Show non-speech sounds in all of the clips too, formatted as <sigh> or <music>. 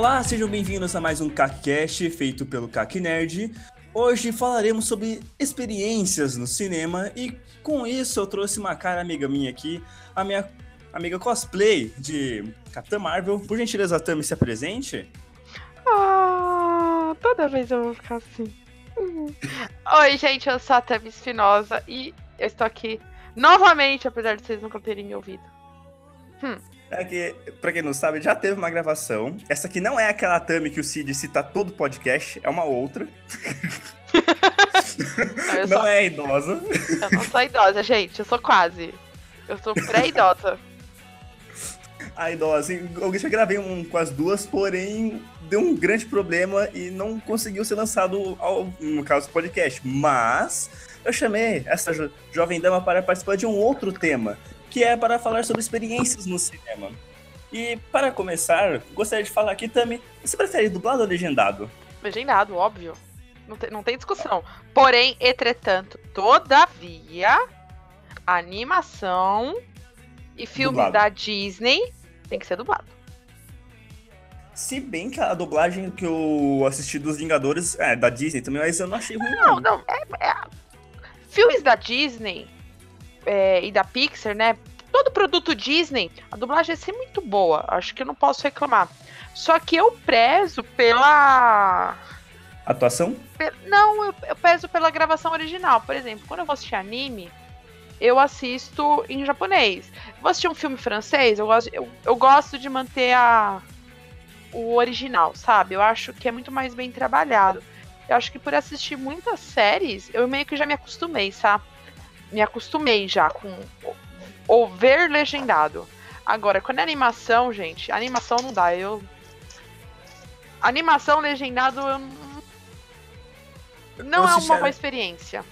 Olá, sejam bem-vindos a mais um CacCast feito pelo CAC Nerd. Hoje falaremos sobre experiências no cinema e com isso eu trouxe uma cara amiga minha aqui, a minha amiga cosplay de Capitã Marvel. Por gentileza, Tami, se apresente. Ah, toda vez eu vou ficar assim. Oi, gente, eu sou a Tami Espinosa e eu estou aqui novamente, apesar de vocês nunca terem me ouvido. Hum. É que, pra quem não sabe, já teve uma gravação. Essa aqui não é aquela Tami que o Cid cita todo podcast, é uma outra. Não, <laughs> não sou... é idosa. Eu não sou idosa, gente, eu sou quase. Eu sou pré-idosa. A idosa, eu já gravei um com as duas, porém deu um grande problema e não conseguiu ser lançado ao, no caso do podcast. Mas eu chamei essa jo jovem dama para participar de um outro tema, que é para falar sobre experiências no cinema. E para começar, gostaria de falar aqui também, você prefere dublado ou legendado? Legendado, óbvio. Não tem, não tem discussão. Porém, entretanto, todavia, animação e filmes dublado. da Disney tem que ser dublado. Se bem que a dublagem que eu assisti dos Vingadores é da Disney também, mas eu não achei ruim. Não, não. É, é... Filmes da Disney é, e da Pixar, né? Todo produto Disney, a dublagem é sempre muito boa. Acho que eu não posso reclamar. Só que eu prezo pela. Atuação? Não, eu, eu peso pela gravação original. Por exemplo, quando eu vou assistir anime, eu assisto em japonês. Eu vou assistir um filme francês, eu gosto, eu, eu gosto de manter a, o original, sabe? Eu acho que é muito mais bem trabalhado. Eu acho que por assistir muitas séries, eu meio que já me acostumei, sabe? Me acostumei já com ou ver legendado. Agora, quando é animação, gente, animação não dá. Eu. Animação legendado eu não. Não é uma boa experiência.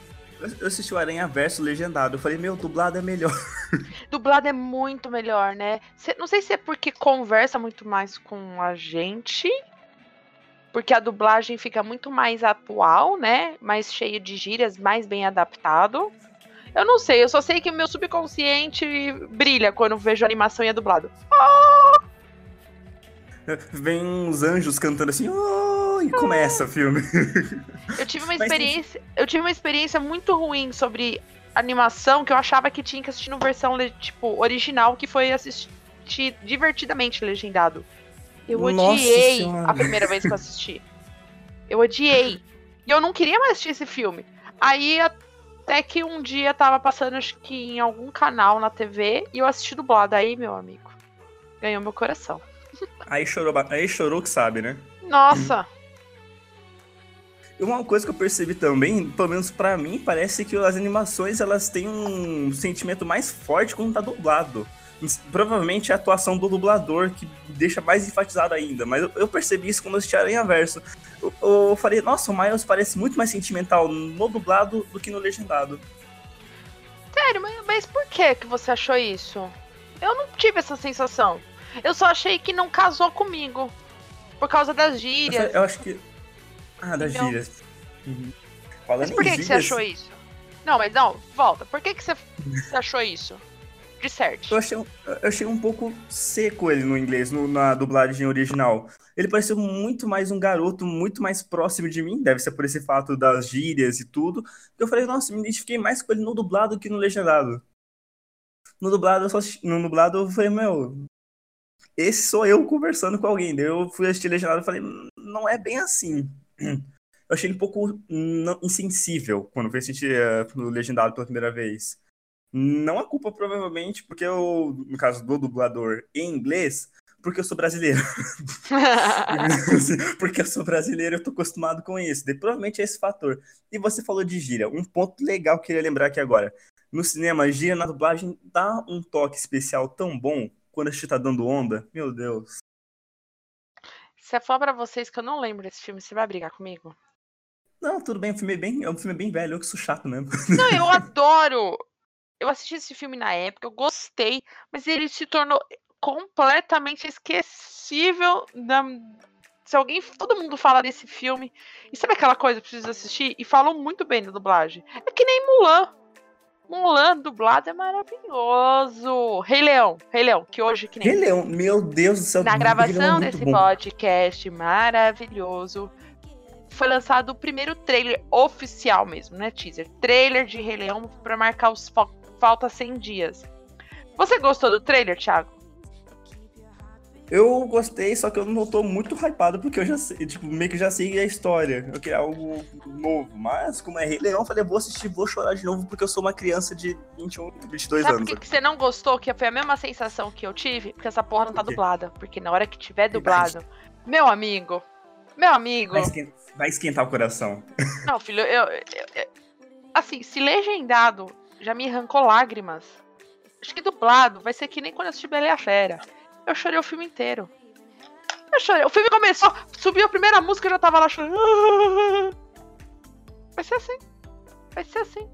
Eu assisti o Aranha Verso legendado. Eu falei, meu, dublado é melhor. <laughs> Dublado é muito melhor, né? Não sei se é porque conversa muito mais com a gente. Porque a dublagem fica muito mais atual, né? Mais cheio de gírias, mais bem adaptado. Eu não sei, eu só sei que o meu subconsciente brilha quando vejo a animação e é dublado. <laughs> Vem uns anjos cantando assim, oh! e começa o filme. Eu tive uma experiência, eu tive uma experiência muito ruim sobre animação que eu achava que tinha que assistir no versão tipo original, que foi assistir divertidamente legendado. Eu odiei a primeira vez que eu assisti. Eu odiei. E eu não queria mais assistir esse filme. Aí até que um dia tava passando, acho que em algum canal na TV, e eu assisti dublado. Aí, meu amigo, ganhou meu coração. <laughs> Aí chorou, aí chorou que sabe, né? Nossa! E uma coisa que eu percebi também, pelo menos para mim, parece que as animações elas têm um sentimento mais forte quando tá dublado. Provavelmente é a atuação do dublador que deixa mais enfatizado ainda, mas eu, eu percebi isso quando eu assisti Aranha Verso. Eu, eu falei, nossa, o Miles parece muito mais sentimental no dublado do que no legendado. Sério, mas, mas por que que você achou isso? Eu não tive essa sensação. Eu só achei que não casou comigo. Por causa das gírias. Eu, acho que. Ah, das então... gírias. Uhum. mas por que, gírias... que você achou isso? Não, mas não, volta. Por que, que você <laughs> achou isso? Eu achei, eu achei um pouco seco ele no inglês, no, na dublagem original. Ele pareceu muito mais um garoto, muito mais próximo de mim, deve ser por esse fato das gírias e tudo. Eu falei, nossa, me identifiquei mais com ele no dublado que no legendado. No dublado, eu só, no dublado eu falei, meu, esse sou eu conversando com alguém. Daí eu fui assistir legendado e falei, não é bem assim. Eu achei ele um pouco insensível quando fui assistir uh, no legendado pela primeira vez. Não a culpa, provavelmente, porque eu, no caso do dublador em inglês, porque eu sou brasileiro. <laughs> porque eu sou brasileiro, eu tô acostumado com isso. E, provavelmente é esse fator. E você falou de gíria. Um ponto legal que eu queria lembrar aqui agora. No cinema, gíria na dublagem dá um toque especial tão bom quando a gente tá dando onda. Meu Deus. Se eu falar pra vocês que eu não lembro desse filme, você vai brigar comigo? Não, tudo bem, o filme é bem, é um filme bem velho, eu que sou chato mesmo. Não, eu adoro! Eu assisti esse filme na época, eu gostei, mas ele se tornou completamente esquecível da, se alguém, todo mundo fala desse filme, e sabe aquela coisa, precisa assistir, e falam muito bem da dublagem. É que nem Mulan. Mulan dublado é maravilhoso. Rei Leão, Rei Leão, que hoje que nem. Rei Leão, meu Deus do céu. Na Leão gravação é desse bom. podcast maravilhoso, foi lançado o primeiro trailer oficial mesmo, né, teaser? Trailer de Rei Leão pra marcar os fal- falta 100 dias. Você gostou do trailer, Thiago? Eu gostei, só que eu não tô muito hypado, porque eu já sei, tipo, meio que já sei a história. Eu queria algo novo. Mas, como é Rei Leão, eu falei, vou assistir, vou chorar de novo, porque eu sou uma criança de 21, 22 Sabe por anos. que, que você não gostou? Que foi a mesma sensação que eu tive? Porque essa porra não tá Por dublada. Porque na hora que tiver dublado, meu amigo, meu amigo. Vai esquentar, vai esquentar o coração. Não, filho, eu, eu- eu- Assim, se legendado já me arrancou lágrimas. Acho que dublado vai ser que nem quando eu assisti Bela e a Fera. Eu chorei o filme inteiro. Eu chorei. O filme começou, subiu a primeira música e eu já tava lá chorando. Vai ser assim. Vai ser assim.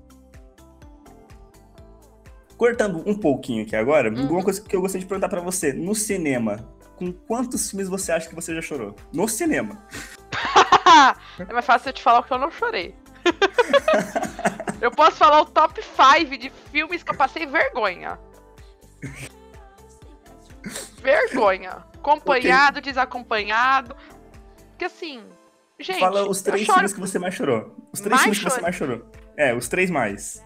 Cortando um pouquinho aqui agora, uma coisa que eu gostaria de perguntar pra você. No cinema, com quantos filmes você acha que você já chorou? No cinema. <laughs> é mais fácil eu te falar o que eu não chorei. <laughs> eu posso falar o top 5 de filmes que eu passei vergonha. Vergonha. Acompanhado, desacompanhado. Porque assim. Gente, Fala os três filmes que você mais chorou. Os três Mais filmes que você mais chorou. É, os três mais.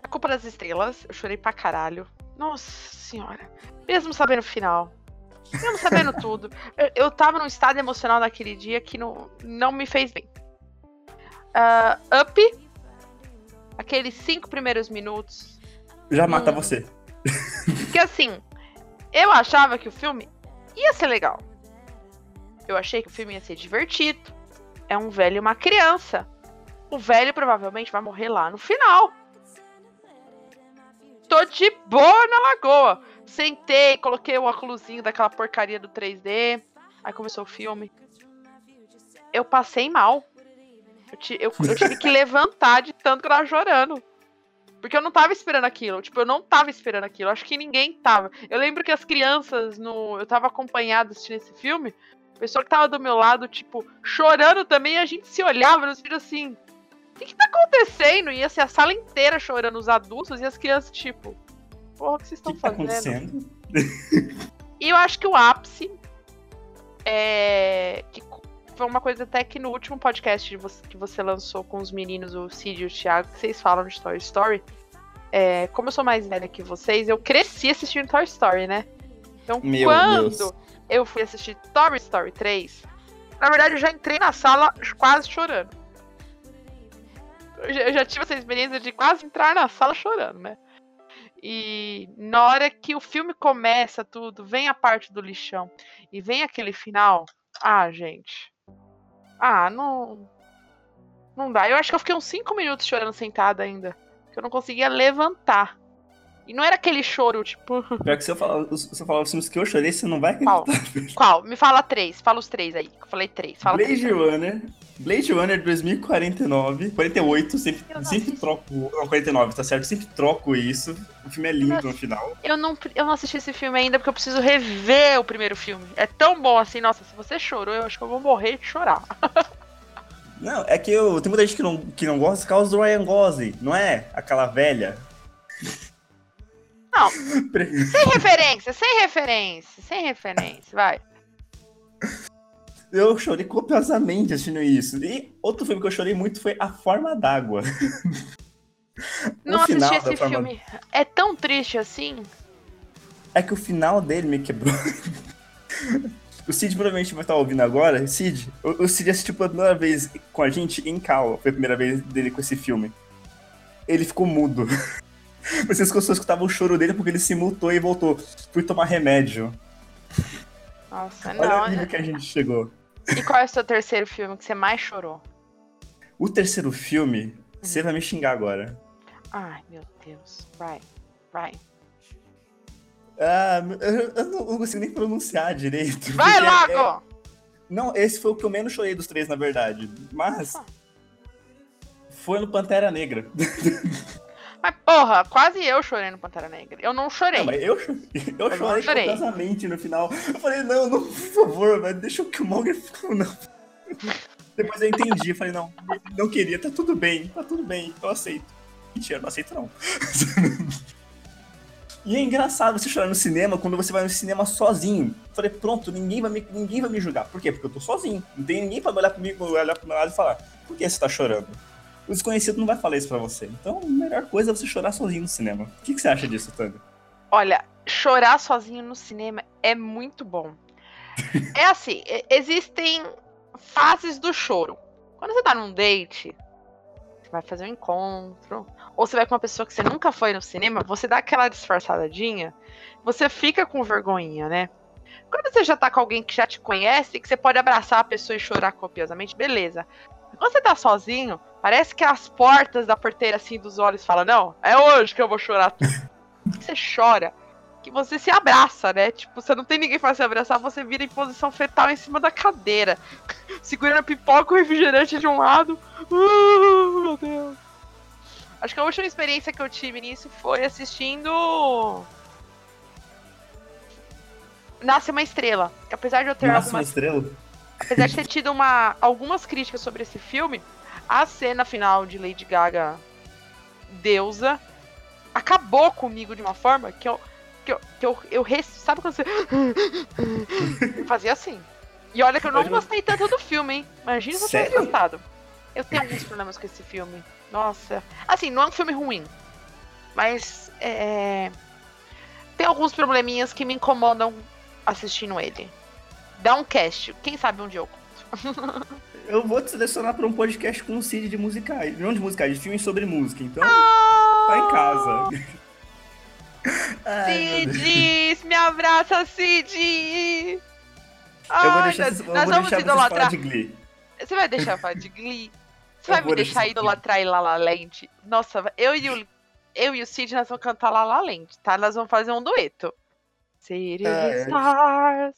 A Culpa das Estrelas, eu chorei pra caralho. Nossa senhora. Mesmo sabendo o final. Mesmo sabendo <laughs> tudo. Eu, eu tava num estado emocional naquele dia que não, não me fez bem. Ah, up. Aqueles cinco primeiros minutos. Já mata Hum. você. Porque assim, eu achava que o filme ia ser legal. Eu achei que o filme ia ser divertido. É um velho e uma criança. O velho provavelmente vai morrer lá no final. Tô de boa na lagoa. Sentei, coloquei o óculosinho daquela porcaria do 3D. Aí começou o filme. Eu passei mal. Eu, eu- eu tive que levantar de tanto que eu tava chorando. Porque eu não tava esperando aquilo. Tipo, eu não tava esperando aquilo. Acho que ninguém tava. Eu lembro que as crianças no. Eu tava acompanhado assistindo esse filme. A pessoa que tava do meu lado, tipo, chorando também, e a gente se olhava nos vídeos assim. O que, que tá acontecendo? Ia ser a sala inteira chorando, os adultos e as crianças, tipo. Porra, o que vocês O estão tá fazendo? acontecendo? E eu acho que o ápice é. Que foi uma coisa até que no último podcast você- que você lançou com os meninos, o Cid e o Thiago, que vocês falam de Toy Story. é, como eu sou mais velha que vocês, eu cresci assistindo Toy Story, né? Então, Meu quando Deus. eu fui assistir Toy Story 3, na verdade eu já entrei na sala quase chorando. Eu já, eu já tive essa experiência de quase entrar na sala chorando, né? E na hora que o filme começa tudo, vem a parte do lixão e vem aquele final. Ah, gente. Ah, não. Não dá. Eu acho que eu fiquei uns 5 minutos chorando sentada ainda. Que eu não conseguia levantar. E não era aquele choro, tipo. <laughs> Pior que se eu falar, se eu falar os filmes que eu chorei, você não vai Qual? acreditar. Qual? Me fala três. Fala os três aí. Eu falei três. Fala Blade três. Runner. Blade Runner 2049, 48, sempre, sempre troco. Não, 49, tá certo? Sempre troco isso. O filme é lindo no final. Eu não, eu não assisti esse filme ainda porque eu preciso rever o primeiro filme. É tão bom assim, nossa, se você chorou, eu acho que eu vou morrer de chorar. <laughs> Não, é que eu, tem muita gente que não, que não gosta por causa do Ryan Gosling, não é? Aquela velha. Não, <laughs> sem referência, sem referência, sem referência, vai. <laughs> Eu chorei copiosamente assistindo isso. E outro filme que eu chorei muito foi A Forma d'Água. <laughs> Não assisti esse forma- filme. É tão triste assim. É que o final dele me quebrou. <laughs> O Cid provavelmente vai estar ouvindo agora. Cid, o, o Cid assistiu pela primeira vez com a gente em Cal. Foi a primeira vez dele com esse filme. Ele ficou mudo. <laughs> Vocês só escutavam o choro dele porque ele se multou e voltou. Fui tomar remédio. Nossa, Olha não. o nível que a gente chegou. E qual é o seu terceiro filme que você mais chorou? O terceiro filme, você vai me xingar agora. Ai, meu Deus. Vai, vai. Ah, eu, eu não, não consigo nem pronunciar direito. Vai é- logo! Não, esse foi o que eu menos chorei dos três, na verdade. Mas. Ah. Foi no Pantera Negra. <laughs> Mas porra, quase eu chorei no Pantera Negra. Eu não chorei. Não, mas eu, <laughs> eu chorei chorei. no final. Eu falei, não, não, por favor, velho, deixa o Killmonger. Não. <laughs> Depois eu entendi, eu falei, não, não queria, tá tudo bem, tá tudo bem, eu aceito. Mentira, não aceito não. <laughs> E é engraçado você chorar no cinema quando você vai no cinema sozinho. Falei, pronto, ninguém vai me, ninguém vai me julgar. Por quê? Porque eu tô sozinho. Não tem ninguém pra olhar comigo, olhar pro meu lado e falar, por que você tá chorando? O desconhecido não vai falar isso pra você. Então, a melhor coisa é você chorar sozinho no cinema. O que, que você acha disso, Tânia? Olha, chorar sozinho no cinema é muito bom. <laughs> é assim, existem fases do choro. Quando você tá num date, você vai fazer um encontro, ou você vai com uma pessoa que você nunca foi no cinema, você dá aquela disfarçadinha, você fica com vergonhinha, né? Quando você já tá com alguém que já te conhece, que você pode abraçar a pessoa e chorar copiosamente, beleza. Quando você tá sozinho, parece que as portas da porteira assim dos olhos falam: Não, é hoje que eu vou chorar. <laughs> você chora que você se abraça, né? Tipo, você não tem ninguém para se abraçar, você vira em posição fetal em cima da cadeira, <laughs> segurando a pipoca e o refrigerante de um lado. Uh, meu Deus. Acho que a última experiência que eu tive nisso foi assistindo. Nasce uma estrela. Apesar de eu ter Nasce algumas. uma estrela? Apesar de ter tido uma, algumas críticas sobre esse filme, a cena final de Lady Gaga deusa acabou comigo de uma forma que eu. Que eu, que eu, eu res... Sabe quando você. eu <laughs> fazia assim. E olha que eu não gostei tanto do filme, hein? Imagina se eu tivesse gostado. Eu tenho alguns problemas com esse filme. Nossa. Assim, não é um filme ruim. Mas é. Tem alguns probleminhas que me incomodam assistindo ele. Dá um cast. Quem sabe onde eu conto. Eu vou te selecionar pra um podcast com o Cid de musicais. Não de musicais, de filmes sobre música. Então, tá em casa. <laughs> Ai. Cid! Me abraça, Cid! Eu vou deixar, nós, eu nós vou vamos deixar idolatrar. de Glee. Você vai deixar falar de Glee? Você Eu vai me deixar deixar idolatrar e La La Land? Nossa, eu e o, eu e o Cid, nós vamos cantar La La Land, tá? Nós vamos fazer um dueto. City Ah, é. Stars.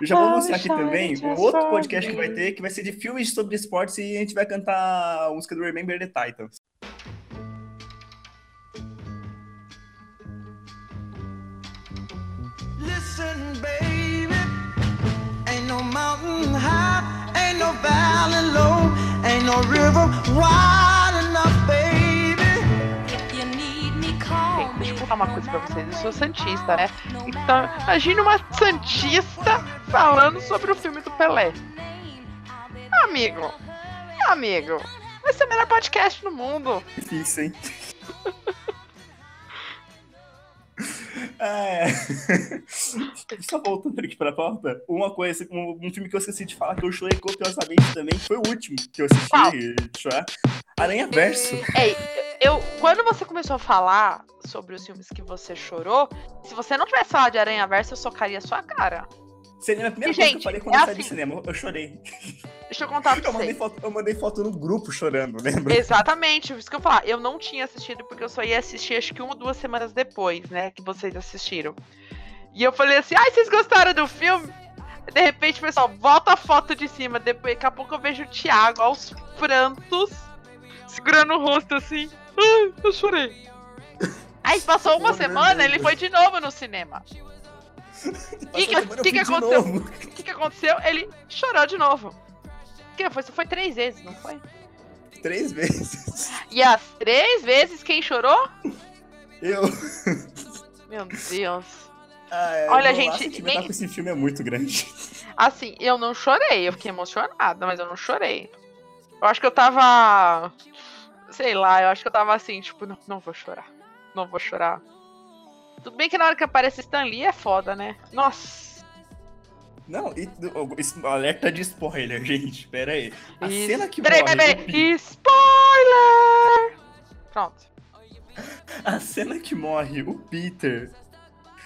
Eu já vou Ah, anunciar aqui também o outro for podcast que vai ter, que vai ser de filmes sobre esportes e a gente vai cantar a música do Remember the Titans. Listen, baby, ain't no mountain high, ain't no valley low, ain't no river wide Contar uma coisa pra vocês. Eu sou santista, né? Então, imagine uma santista falando sobre o filme do Pelé. Amigo, amigo, vai ser o melhor podcast do mundo. Difícil, hein? <laughs> É. <laughs> Só voltando aqui pra pauta, uma coisa, um, um filme que eu esqueci de falar que eu chorei copiosamente também foi o último que eu assisti Qual? chorar. Aranha Verso. Ei, eu, quando você começou a falar sobre os filmes que você chorou, se você não tivesse falado de Aranha Verso, eu socaria a sua cara. Seria a primeira E, coisa que eu gente, falei quando é eu saí do assim. cinema. Eu chorei. Deixa eu contar <laughs> pra Eu mandei, vocês. foto, eu mandei foto no grupo chorando, lembra? Exatamente, isso que eu falar. Eu não tinha assistido porque eu só ia assistir acho que uma ou duas semanas depois, né? Que vocês assistiram. E eu falei assim, ai, vocês gostaram do filme? De repente, pessoal, volta a foto de cima. Depois, daqui a pouco eu vejo o Thiago aos prantos, segurando o rosto assim. Ai, eu chorei. Aí passou uma semana, ele foi de novo no cinema. O que, que, que aconteceu? O que, que aconteceu? Ele chorou de novo. Que foi, foi três vezes, não foi? Três vezes. E as três vezes quem chorou? Eu. Meu Deus. Ah, é, Olha, gente, nem- com esse filme é muito grande. Assim, eu não chorei, eu fiquei emocionada, mas eu não chorei. Eu acho que eu tava. Sei lá, eu acho que eu tava assim, tipo, não, não vou chorar. Não vou chorar. Tudo bem que na hora que aparece Stan Lee é foda, né? Nossa. Não, e, o- alerta de spoiler, <laughs> gente. Pera aí. A Isso. cena que Peraí, morre. peraí, peraí. Spoiler! Pronto. <laughs> A cena que morre o Peter.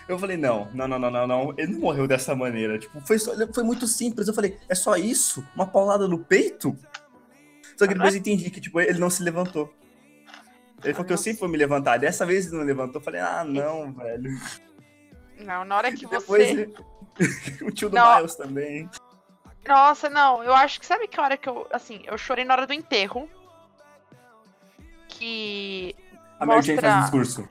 Eu falei, não, não, não, não, não, não. Ele não morreu dessa maneira. Tipo, foi, só- foi muito simples. Eu falei, é só isso? Uma paulada no peito? Só que depois eu entendi que, tipo, ele não se levantou. Ele falou que eu sempre vou me levantar. Dessa vez ele não levantou. Eu falei, ah, não, velho. Não, na hora que Depois você. ele- <laughs> o tio do Não. Miles também. Nossa, não, eu acho que sabe que hora que eu. Assim, eu chorei na hora do enterro. Que. A Mary Jane faz um discurso.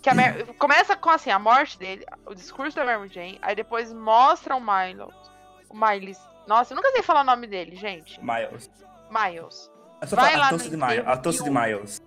que começa com assim, a morte dele, o discurso da Mary Jane, aí depois mostra o Miles. O Miles. Nossa, eu nunca sei falar o nome dele, gente. Miles. Miles. É só Vai falar lá a tosse de Miles. A tosse de o- Miles.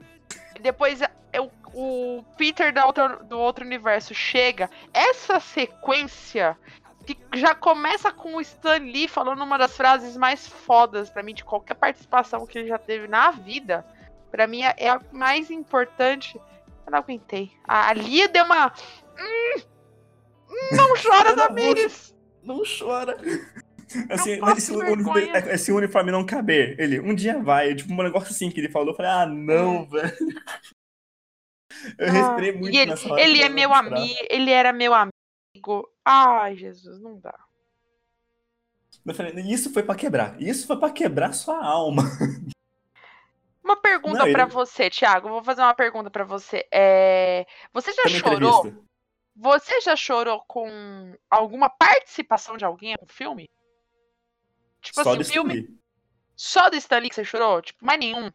depois eu, o Peter da outra- do outro universo chega. Essa sequência que já começa com o Stan Lee falando uma das frases mais fodas pra mim de qualquer participação que ele já teve na vida. Pra mim é é a mais importante. Eu não aguentei. A Lia deu uma. Hum, <laughs> não chora, Tamires! Não chora. <laughs> Assim, mas se passo o, uniforme, vergonha. esse uniforme não caber, ele, um dia vai, tipo, um negócio assim que ele falou, eu falei, ah, não, velho. <laughs> Eu Ah, respirei muito ele, nessa hora. ele é meu amigo, ele era meu amigo. Ai, Jesus, não dá. Eu falei, isso foi pra quebrar. Isso foi pra quebrar sua alma. <laughs> Uma pergunta pra ele- você, Thiago. Vou fazer uma pergunta pra você. É, Você já chorou? entrevista. Você já chorou com alguma participação de alguém no filme? Tipo Só assim, do filme Stanley. só do Stanley que você chorou? Tipo, mais nenhum.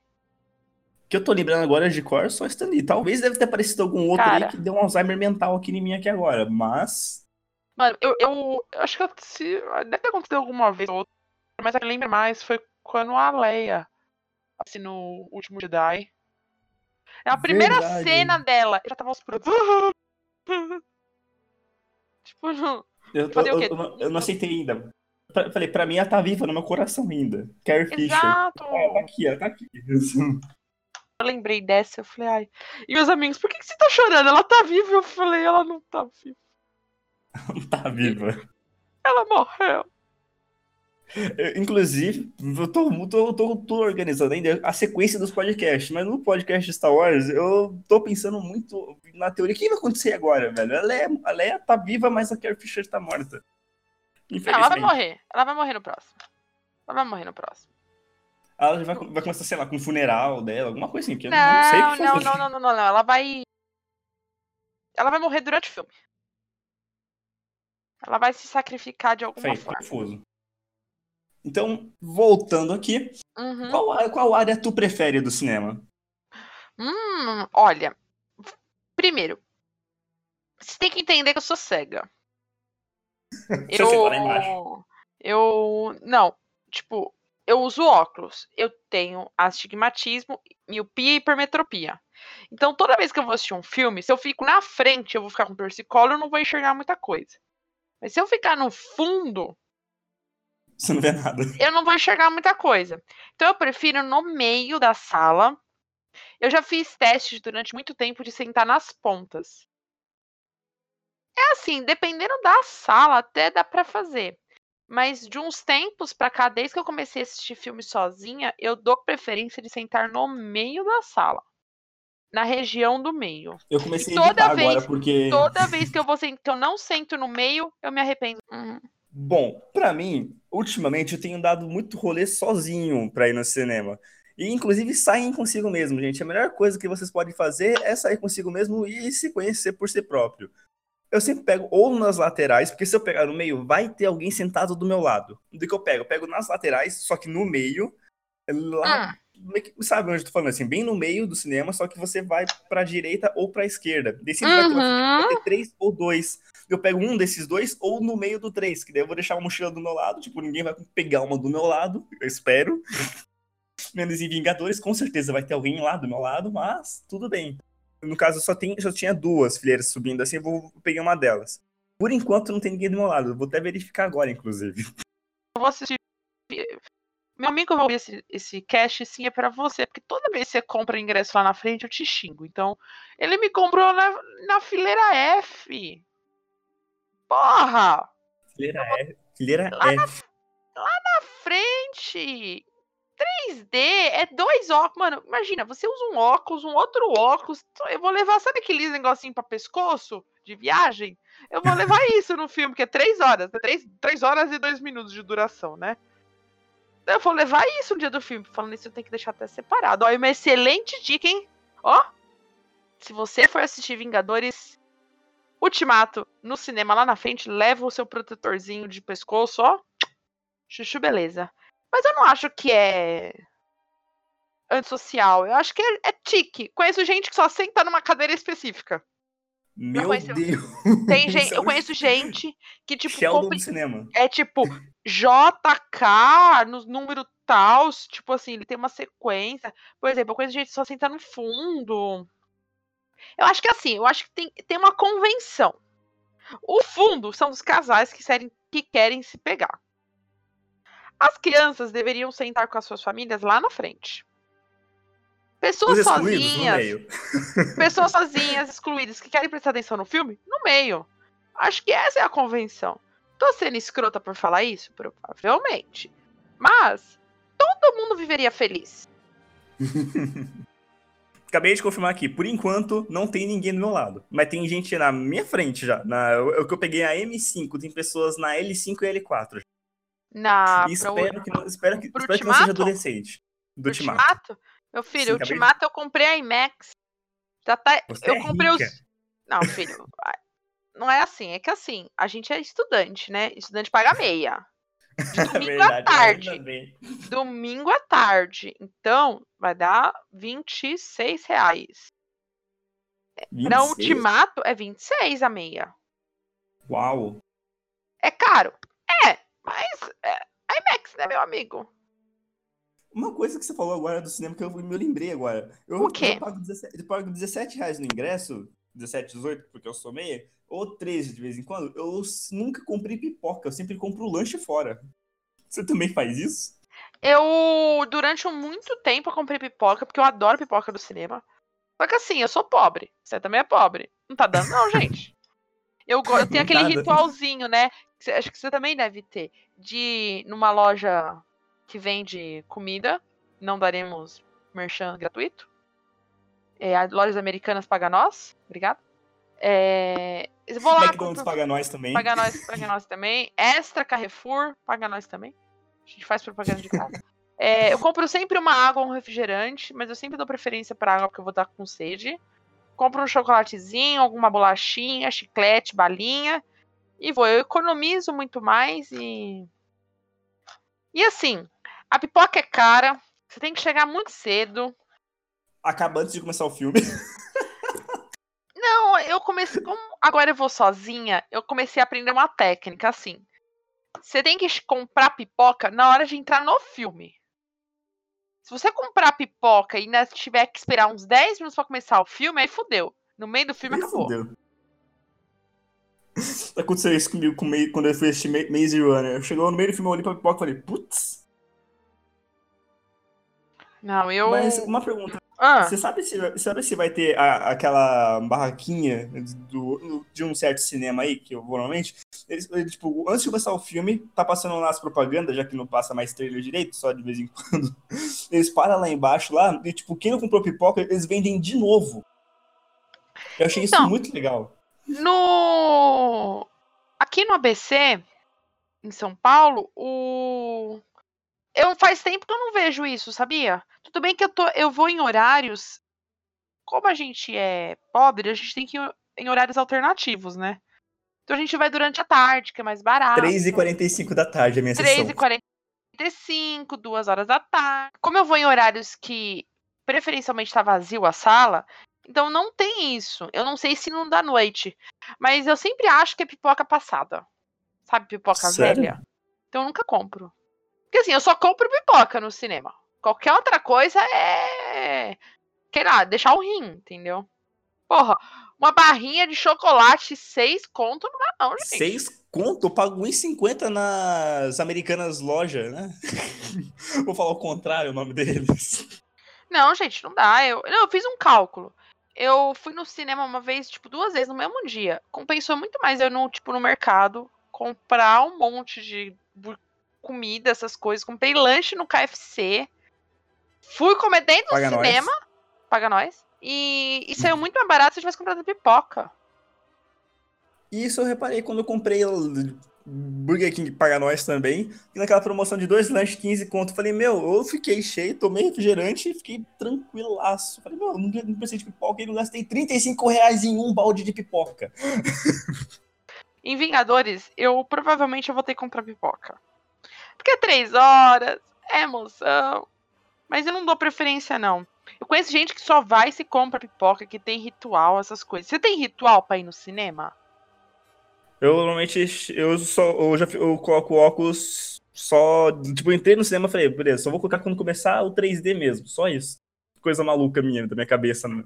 que eu tô lembrando agora de cor, só Stanley. Talvez deve ter aparecido algum outro Cara. aí que deu um Alzheimer mental aqui em mim aqui agora, mas Mano, eu, eu, eu acho que eu- se, deve ter acontecido alguma vez ou outra, mas a que eu lembro mais foi quando a Leia, assim, no último Jedi. É a primeira Verdade. cena dela. Eu já tava aos prantos. <laughs> tipo, não. eu, eu- eu não- eu não aceitei ainda. Pra- Falei, pra mim ela tá viva no meu coração ainda. Carrie Fisher. Exato! Ah, tá aqui, ela tá aqui. Eu lembrei dessa, eu falei, ai. E meus amigos, por que, que você tá chorando? Ela tá viva. Eu falei, ela não tá viva. Não tá viva. Ela morreu. Eu, inclusive, eu tô, tô, tô, tô organizando ainda a sequência dos podcasts, mas no podcast de Star Wars eu tô pensando muito na teoria. O que vai acontecer agora, velho? A Leia, a Leia tá viva, mas a Carrie Fisher tá morta. Não, ela vai morrer. Ela vai morrer no próximo. Ela vai morrer no próximo. Ela vai, vai começar, sei lá, com o funeral dela, alguma coisa assim, que eu não sei o Não, que não, fazer. não, não, não, não, não. Ela vai. Ela vai morrer durante o filme. Ela vai se sacrificar de alguma Foi forma. confuso. Então, voltando aqui, Uhum. qual, qual área tu prefere do cinema? Hum, olha. Primeiro, você tem que entender que eu sou cega. Deixa eu sentar lá embaixo. Eu. Eu. Não, tipo, eu uso óculos. Eu tenho astigmatismo, miopia e hipermetropia. Então, toda vez que eu vou assistir um filme, se eu fico na frente, eu vou ficar com torcicolo, eu não vou enxergar muita coisa. Mas se eu ficar no fundo, Você não vê nada. eu não vou enxergar muita coisa. Então eu prefiro no meio da sala. Eu já fiz testes durante muito tempo de sentar nas pontas. É assim, dependendo da sala, até dá pra fazer. Mas de uns tempos pra cá, desde que eu comecei a assistir filme sozinha, eu dou preferência de sentar no meio da sala. Na região do meio. Eu comecei a Toda evitar vez- agora, porque... Toda vez que eu vou que eu não sento no meio, eu me arrependo. Hum, Bom, pra mim, ultimamente eu tenho dado muito rolê sozinho pra ir no cinema. E inclusive saem consigo mesmo, gente. A melhor coisa que vocês podem fazer é sair consigo mesmo e se conhecer por si próprio. Eu sempre pego ou nas laterais, porque se eu pegar no meio, vai ter alguém sentado do meu lado. Do que eu pego? Eu pego nas laterais, só que no meio, lá, que- sabe onde eu tô falando? Assim, bem no meio do cinema, só que você vai pra direita ou pra esquerda. Daí sempre vai ter Uhum. vai ter três ou dois. Eu pego um desses dois ou no meio do três, que daí eu vou deixar uma mochila do meu lado, tipo, ninguém vai pegar uma do meu lado, eu espero. <laughs> Menos em Vingadores, com certeza vai ter alguém lá do meu lado, mas tudo bem. No caso, só, tem, só tinha duas fileiras subindo assim, eu vou pegar uma delas. Por enquanto, não tem ninguém do meu lado, eu vou até verificar agora, inclusive. eu vou assistir. Meu amigo vai ouvir esse, esse cast sim é pra você, porque toda vez que você compra ingresso lá na frente, eu te xingo. Então, ele me comprou na, na fileira F. Porra! Fileira F. Fileira Lá na- F. Na frente! 3D é dois óculos. Mano, imagina, você usa um óculos, um outro óculos. Eu vou levar, sabe aquele negocinho pra pescoço de viagem? Eu vou levar <laughs> isso no filme, que é três horas. né? Três, três horas e dois minutos de duração, né? Eu vou levar isso no dia do filme. Falando isso, eu tenho que deixar até separado. Ó, uma excelente dica, hein? Ó, se você for assistir Vingadores Ultimato no cinema lá na frente, leva o seu protetorzinho de pescoço, ó. Chuchu, beleza. Mas eu não acho que é antissocial. Eu acho que é, é tique. Conheço gente que só senta numa cadeira específica. Meu Deus. Tem gente, é <laughs> eu conheço gente que, tipo, Sheldon do cinema. é tipo JK no número tal, tipo assim, ele tem uma sequência. Por exemplo, eu conheço gente que só senta no fundo. Eu acho que assim, eu acho que tem, tem uma convenção. O fundo são os casais que querem, que querem se pegar. As crianças deveriam sentar com as suas famílias lá na frente. Pessoas sozinhas, <laughs> <laughs> pessoas sozinhas, excluídas, que querem prestar atenção no filme, no meio. Acho que essa é a convenção. Tô sendo escrota por falar isso? Provavelmente. Mas todo mundo viveria feliz. <laughs> Acabei de confirmar aqui. Por enquanto, não tem ninguém do meu lado. Mas tem gente na minha frente já. Na, o que eu peguei a M5. Tem pessoas na L5 e L4. Na, espero que, não, espero que, pro espero que não seja Ultimato? adolescente. Do Ultimato. Ultimato? Meu filho, Sim, o acabei Ultimato eu comprei a IMAX. Já tá. Você eu é comprei rica. os. Não, filho. <laughs> Não é assim, é que assim, a gente é estudante, né? Estudante paga meia. De <laughs> domingo à Verdade, tarde. ainda bem. Domingo à tarde. Então, vai dar 26 reais. Pra 26? Ultimato é 26 a meia. Uau. É caro? É, mas é IMAX, né, meu amigo? Uma coisa que você falou agora do cinema que eu me lembrei agora. Eu, O quê? Eu pago, 17, eu pago 17 reais no ingresso, 17, 18, porque eu sou meia, ou 13 de vez em quando. Eu nunca comprei pipoca, eu sempre compro lanche fora. Você também faz isso? Eu, durante muito tempo, eu comprei pipoca, porque eu adoro pipoca do cinema. Só que assim, eu sou pobre. Você também é pobre. Não tá dando, não, <laughs> gente. Eu, eu tenho <laughs> aquele ritualzinho, né? que acho que você também deve ter. De numa loja que vende comida. Não daremos merchan gratuito. É, a lojas americanas paga nós. Obrigado. É, vou lá, McDonald's compro- paga nós também. Paga nós, <laughs> paga nós também. Extra Carrefour, paga nós também. A gente faz propaganda de casa. É, eu compro sempre uma água ou um refrigerante, mas eu sempre dou preferência pra água porque eu vou estar com sede. Compro um chocolatezinho, alguma bolachinha, chiclete, balinha. E vou. Eu economizo muito mais e. E assim, a pipoca é cara. Você tem que chegar muito cedo. Acaba antes de começar o filme. <laughs> Não, eu comecei. Como agora eu vou sozinha, eu comecei a aprender uma técnica assim. Você tem que comprar pipoca na hora de entrar no filme. Se você comprar pipoca e ainda tiver que esperar uns 10 minutos pra começar o filme, aí fudeu. No meio do filme Ih, acabou. fudeu. <laughs> Aconteceu isso comigo quando eu fui assistir Ma- Maze Runner. Chegou no meio do filme, eu olhei pra pipoca e falei, putz. Não, eu. Mas uma pergunta, Ah, você sabe se, sabe se vai ter a- aquela barraquinha do, de um certo cinema aí, que eu vou normalmente? Eles, eles, tipo, antes de começar o filme, tá passando lá as propagandas, já que não passa mais trailer direito, só de vez em quando. <laughs> Eles param lá embaixo lá, e tipo, quem não comprou pipoca, eles vendem de novo. Eu achei Então, isso muito legal. No. Aqui no ABC, em São Paulo, o. Eu faz tempo que eu não vejo isso, sabia? Tudo bem que eu, tô, eu vou em horários. Como a gente é pobre, a gente tem que ir em horários alternativos, né? Então a gente vai durante a tarde, que é mais barato. 3h45 da tarde a minha sessão. 3h45, 2 horas da tarde. Como eu vou em horários que preferencialmente tá vazio a sala, então não tem isso. Eu não sei se não dá noite. Mas eu sempre acho que é pipoca passada. Sabe, pipoca Sério? velha? Então eu nunca compro. Porque assim, eu só compro pipoca no cinema. Qualquer outra coisa é. Sei lá, deixar o rim, entendeu? Porra, uma barrinha de chocolate, seis conto, não dá, não, gente. Seis conto, eu pago 1,50 nas americanas loja, né? <laughs> Vou falar o contrário o nome deles. Não, gente, não dá. Eu, não, eu fiz um cálculo. Eu fui no cinema uma vez, tipo, duas vezes no mesmo dia. Compensou muito mais eu no, tipo, no mercado, comprar um monte de comida, essas coisas. Comprei lanche no KFC. Fui comer dentro Paga do nós. cinema. Paga nós. E, e saiu muito mais barato se eu tivesse comprado pipoca. Isso eu reparei quando eu comprei o Burger King paga nós também. E naquela promoção de dois lanches, 15 conto. Falei, meu, eu fiquei cheio, tomei refrigerante e fiquei tranquilaço. Falei, meu, eu não, não precisei de pipoca e não gastei 35 reais em um balde de pipoca. <laughs> Em Vingadores, eu provavelmente eu vou ter que comprar pipoca. Porque é três horas, é emoção. Mas eu não dou preferência, não. Eu conheço gente que só vai se compra pipoca, que tem ritual, essas coisas. Você tem ritual pra ir no cinema? Eu normalmente eu só eu já eu coloco óculos só, tipo, entrei no cinema e falei, beleza, só vou colocar quando começar o 3D mesmo, só isso. Coisa maluca minha, da minha cabeça. Né?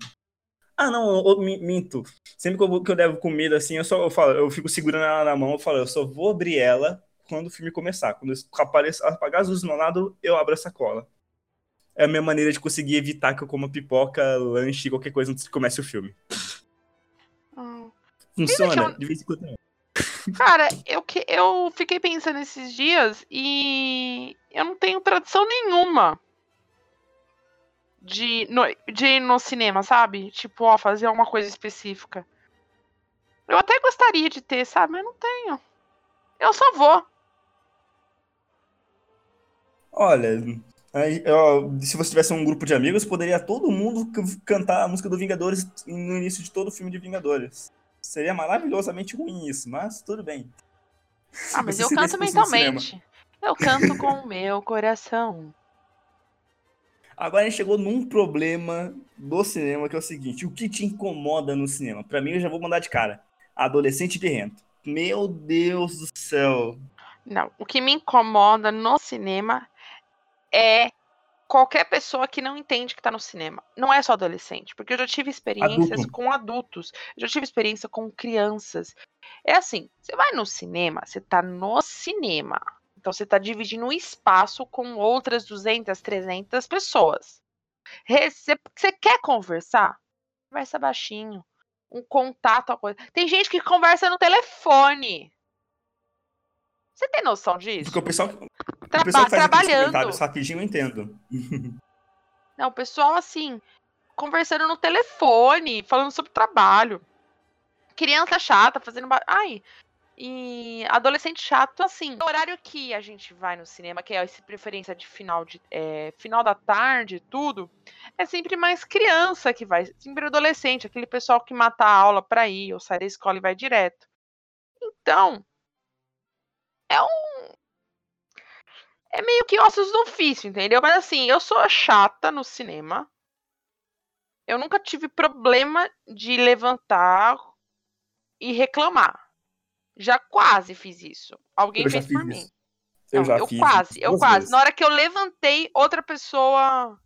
Ah, não, eu, eu minto. Sempre que eu, que eu devo comida assim, eu só eu falo, eu fico segurando ela na mão, eu falo, eu só vou abrir ela quando o filme começar. Quando aparecer, apagar as luzes do meu lado, eu abro a sacola. É a minha maneira de conseguir evitar que eu coma pipoca, lanche, qualquer coisa antes que comece o filme. Hum. Funciona, eu- de vez em quando. não. Cara, eu, que- eu fiquei pensando esses dias e eu não tenho tradição nenhuma de, no, de ir no cinema, sabe? Tipo, ó, fazer alguma coisa específica. Eu até gostaria de ter, sabe? Mas não tenho. Eu só vou. Olha, aí, ó, se você tivesse um grupo de amigos, poderia todo mundo cantar a música do Vingadores no início de todo o filme de Vingadores. Seria maravilhosamente ruim isso, mas tudo bem. Ah, mas Você eu canto mentalmente. Eu canto com o meu coração. Agora a gente chegou num problema do cinema que é o seguinte: o que te incomoda no cinema? Pra mim, eu já vou mandar de cara. Adolescente birrento. Meu Deus do céu. Não, o que me incomoda no cinema é qualquer pessoa que não entende que tá no cinema. Não é só adolescente, porque eu já tive experiências Adulto. com adultos, eu já tive experiência com crianças. É assim, você vai no cinema, você tá no cinema. Então você tá dividindo um espaço com outras 200, 300 pessoas. Você quer conversar? Conversa baixinho. Um contato, uma coisa. Tem gente que conversa no telefone. Você tem noção disso? Porque o pessoal, Traba- trabalhando. comentários rapidinho, eu entendo. <laughs> Não, o pessoal assim, conversando no telefone, falando sobre trabalho. Criança chata, fazendo. Ai. E adolescente chato, assim. O horário que a gente vai no cinema, que é essa preferência de final de é, final da tarde e tudo, é sempre mais criança que vai. Sempre adolescente, aquele pessoal que mata a aula pra ir, ou sai da escola e vai direto. Então, é um. É meio que ossos do ofício, entendeu? Mas assim, eu sou chata no cinema. Eu nunca tive problema de levantar e reclamar. Já quase fiz isso. Alguém Eu fez por mim. isso. Eu Não, já eu fiz quase, eu quase. vezes. Na hora que eu levantei, outra pessoa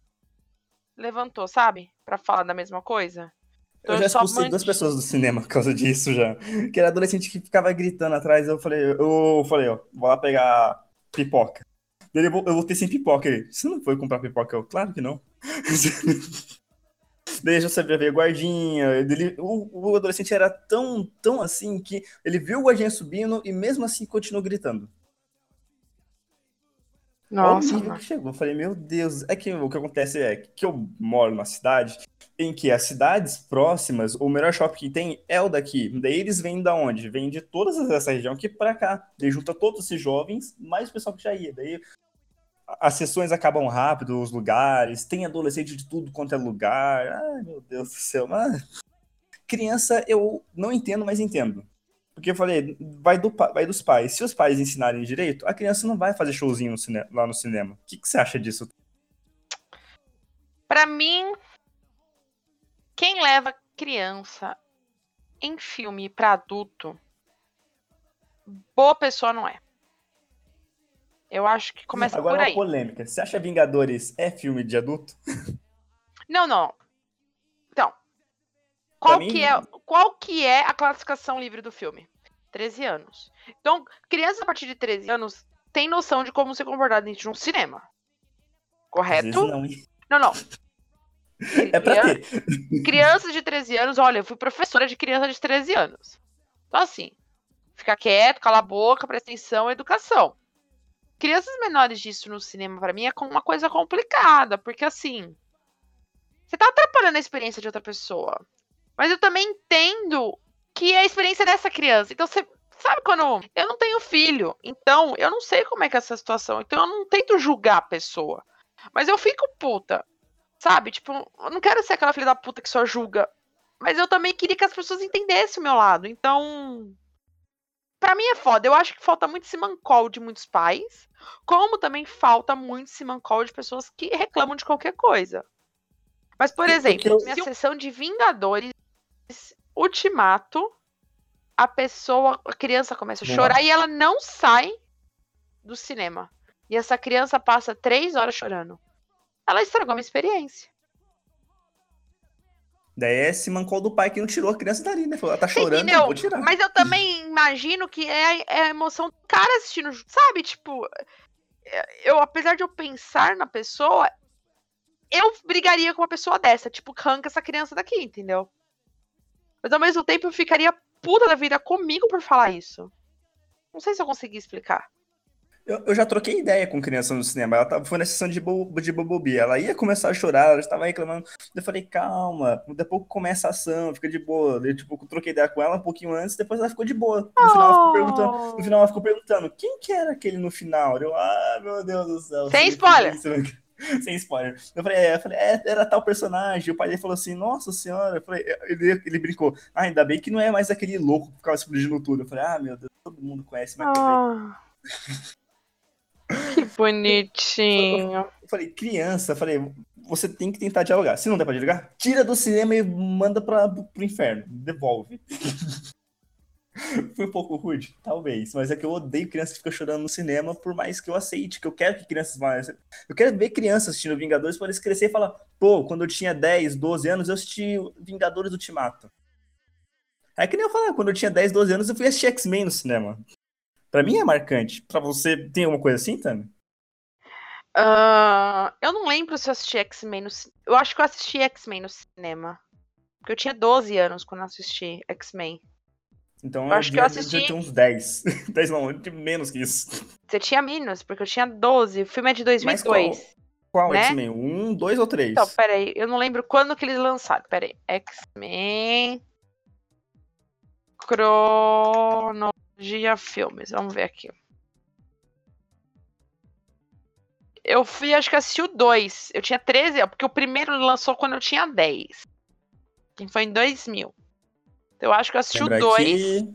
levantou, sabe? Pra falar da mesma coisa. Então Eu já expulsei duas pessoas do cinema por causa disso já. Que era adolescente que ficava gritando atrás. Eu falei, eu falei, ó, vou lá pegar pipoca. Daí eu vou- eu voltei sem pipoca. Ele, você não foi comprar pipoca? Eu, claro que não. Daí já sabia ver guardinha. Ele, o, o adolescente era tão, tão assim que ele viu o guardinha subindo e mesmo assim continuou gritando. Olha o Nossa, nível mano. que chegou. Eu falei, meu Deus. É que o que acontece é que eu moro numa cidade em que as cidades próximas, o melhor shopping que tem é o daqui. Daí eles vêm da onde? Vêm de todas essa região aqui pra cá. Daí junta todos esses jovens, mais o pessoal que já ia. Daí as sessões acabam rápido, os lugares, tem adolescente de tudo quanto é lugar. Ai, meu Deus do céu. Mas... Criança eu não entendo, mas entendo. Porque eu falei, vai, do, vai dos pais. Se os pais ensinarem direito, a criança não vai fazer showzinho no lá no cinema. O que, que você acha disso? Pra mim, quem leva criança em filme pra adulto, boa pessoa não é. Eu acho que começa Agora por uma aí. polêmica. Você acha Vingadores é filme de adulto? <laughs> Não, não. Então, qual mim- que é, qual que é a classificação livre do filme? 13 anos. Então, crianças a partir de 13 anos têm noção de como se comportar dentro de um cinema. Correto? não? Não, não. <laughs> É pra Crian- ter. Crianças de 13 anos, olha, eu fui professora de criança de 13 anos. Então, assim, fica quieto, cala a boca, presta atenção, educação. Crianças menores disso no cinema, pra mim, é uma coisa complicada, porque assim. Você tá atrapalhando a experiência de outra pessoa. Mas eu também entendo que é a experiência dessa criança. Então, você. Sabe quando. Eu não tenho filho, então eu não sei como é que é essa situação. Então eu não tento julgar a pessoa. Mas eu fico puta. Sabe? Tipo, eu não quero ser aquela filha da puta que só julga. Mas eu também queria que as pessoas entendessem o meu lado. Então. Pra mim é foda. Eu acho que falta muito simancol de muitos pais. Como também falta muito simancol de pessoas que reclamam de qualquer coisa. Mas, por exemplo, eu- minha sessão de Vingadores Ultimato, a pessoa, a criança começa a chorar e ela não sai do cinema. E essa criança passa três horas chorando. Ela estragou minha experiência. Daí é esse mancou do pai que não tirou a criança dali, né? Falou, ela tá chorando, Entendeu? vou tirar. Mas eu também imagino que é, é a emoção do cara assistindo, sabe? Tipo, é, eu, apesar de eu pensar na pessoa, eu brigaria com uma pessoa dessa, tipo, arranca essa criança daqui, entendeu? Mas ao mesmo tempo eu ficaria puta da vida comigo por falar isso. Não sei se eu consegui explicar. Eu, eu já troquei ideia com criança no cinema. Ela tava, foi na sessão de, bo, de Bobobi. Ela ia começar a chorar, ela estava reclamando. Eu falei, calma, daqui a pouco começa a ação, fica de boa. Eu, tipo, eu troquei ideia com ela um pouquinho antes, depois ela ficou de boa. No final ela ficou perguntando, no final ela ficou perguntando, quem que era aquele no final? Eu, ah, meu Deus do céu. Sem spoiler. <laughs> Sem spoiler. Eu falei, é, eu falei, é, era tal personagem. O pai dele falou assim, nossa senhora. Eu falei, ele, ele brincou, ah, ainda bem que não é mais aquele louco que ficava explodindo tudo. Eu falei, ah, meu Deus, todo mundo conhece, mas Ah. <laughs> Que bonitinho. Eu falei, criança, falei, você tem que tentar dialogar. Se não der pra dialogar, tira do cinema e manda pra, pro inferno. Devolve. <laughs> Foi um pouco rude? Talvez. Mas é que eu odeio criança que fica chorando no cinema, por mais que eu aceite, que eu quero que crianças vão. Eu quero ver crianças assistindo Vingadores para eles crescer e falar, pô, quando eu tinha 10, 12 anos, eu assisti Vingadores Ultimato. É que nem eu falar, quando eu tinha 10, 12 anos, eu fui assistir X-Men no cinema. Pra mim é marcante. Pra você, tem alguma coisa assim, Tami? Ah, eu não lembro se eu assisti X-Men no Eu acho que eu assisti X-Men no cinema. Porque eu tinha 12 anos quando eu assisti X-Men. Então Eu acho que eu assisti- devia ter uns 10. 10 <laughs> não, de menos que isso. Você tinha menos, porque eu tinha 12. O filme é de Mas 2002. Qual Né? X-Men? Um, dois ou três? Então, peraí. Eu não lembro quando que eles lançaram. Peraí. X-Men. Cronologia Filmes. Vamos ver aqui. Eu fui, acho que assisti o 2. Eu tinha 13, ó, porque o primeiro lançou quando eu tinha 10. Que foi em 2000. Então, eu acho que eu assisti Lembra o 2. que-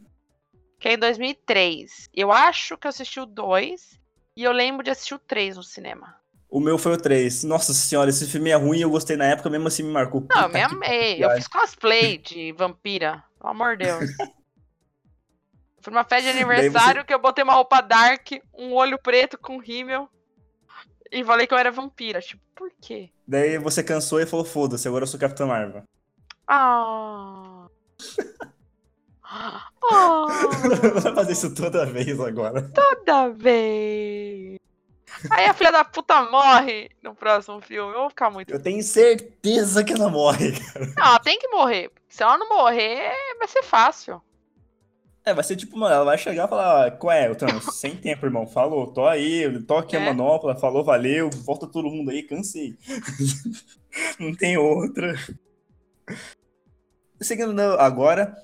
que é em 2003. Eu acho que eu assisti o 2 e eu lembro de assistir o 3 no cinema. O meu foi o 3. Nossa senhora, esse filme é ruim, eu gostei na época, mesmo assim me marcou. Não, eu Puta me que amei. Eu fiz cosplay de vampira. Pelo amor de Deus. <laughs> Foi uma festa de aniversário que eu botei uma roupa dark, um olho preto com rímel. E falei que eu era vampira. Tipo, por quê? Daí você cansou e falou, foda-se, agora eu sou Capitã Marvel. Ah. <laughs> Ah, Vai fazer isso toda vez agora. toda vez. Aí a filha da puta morre no próximo filme. Eu vou ficar muito. Eu tenho certeza que ela morre. Não, ela tem que morrer. Se ela não morrer, vai ser fácil. É, vai ser tipo, mano, ela vai chegar e falar, qual é, Thanos? <laughs> Sem tempo, irmão. Falou, tô aí, tô aqui a É. manopla, falou, valeu, volta todo mundo aí, cansei. <laughs> Não tem outra. Seguindo agora,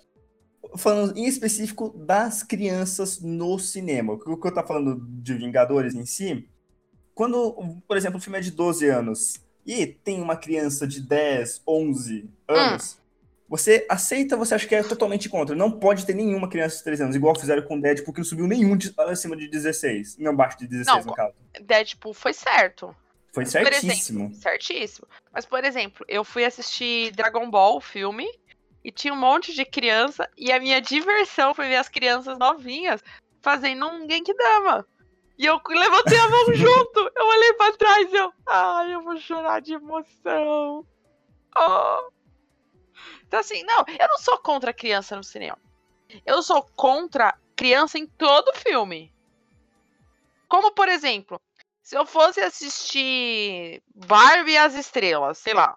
falando em específico das crianças no cinema. O que eu tô falando de Vingadores em si, quando, por exemplo, o filme é de 12 anos e tem uma criança de 10, 11 anos, você aceita, você acha que é totalmente contra. Não pode ter nenhuma criança de 13 anos, igual fizeram com Deadpool, que não subiu nenhum de, acima de 16. Não, abaixo de 16, Não, no caso. Deadpool foi certo. Foi certíssimo. exemplo, certíssimo. Mas, por exemplo, eu fui assistir Dragon Ball, o filme, e tinha um monte de criança, e a minha diversão foi ver as crianças novinhas fazendo um Genkidama. E eu levantei a mão <laughs> junto. Eu olhei pra trás e eu. Ai, eu vou chorar de emoção. Oh. Então, assim, não, eu não sou contra criança no cinema. Eu sou contra criança em todo filme. Como, por exemplo, se eu fosse assistir Barbie e as Estrelas, sei lá.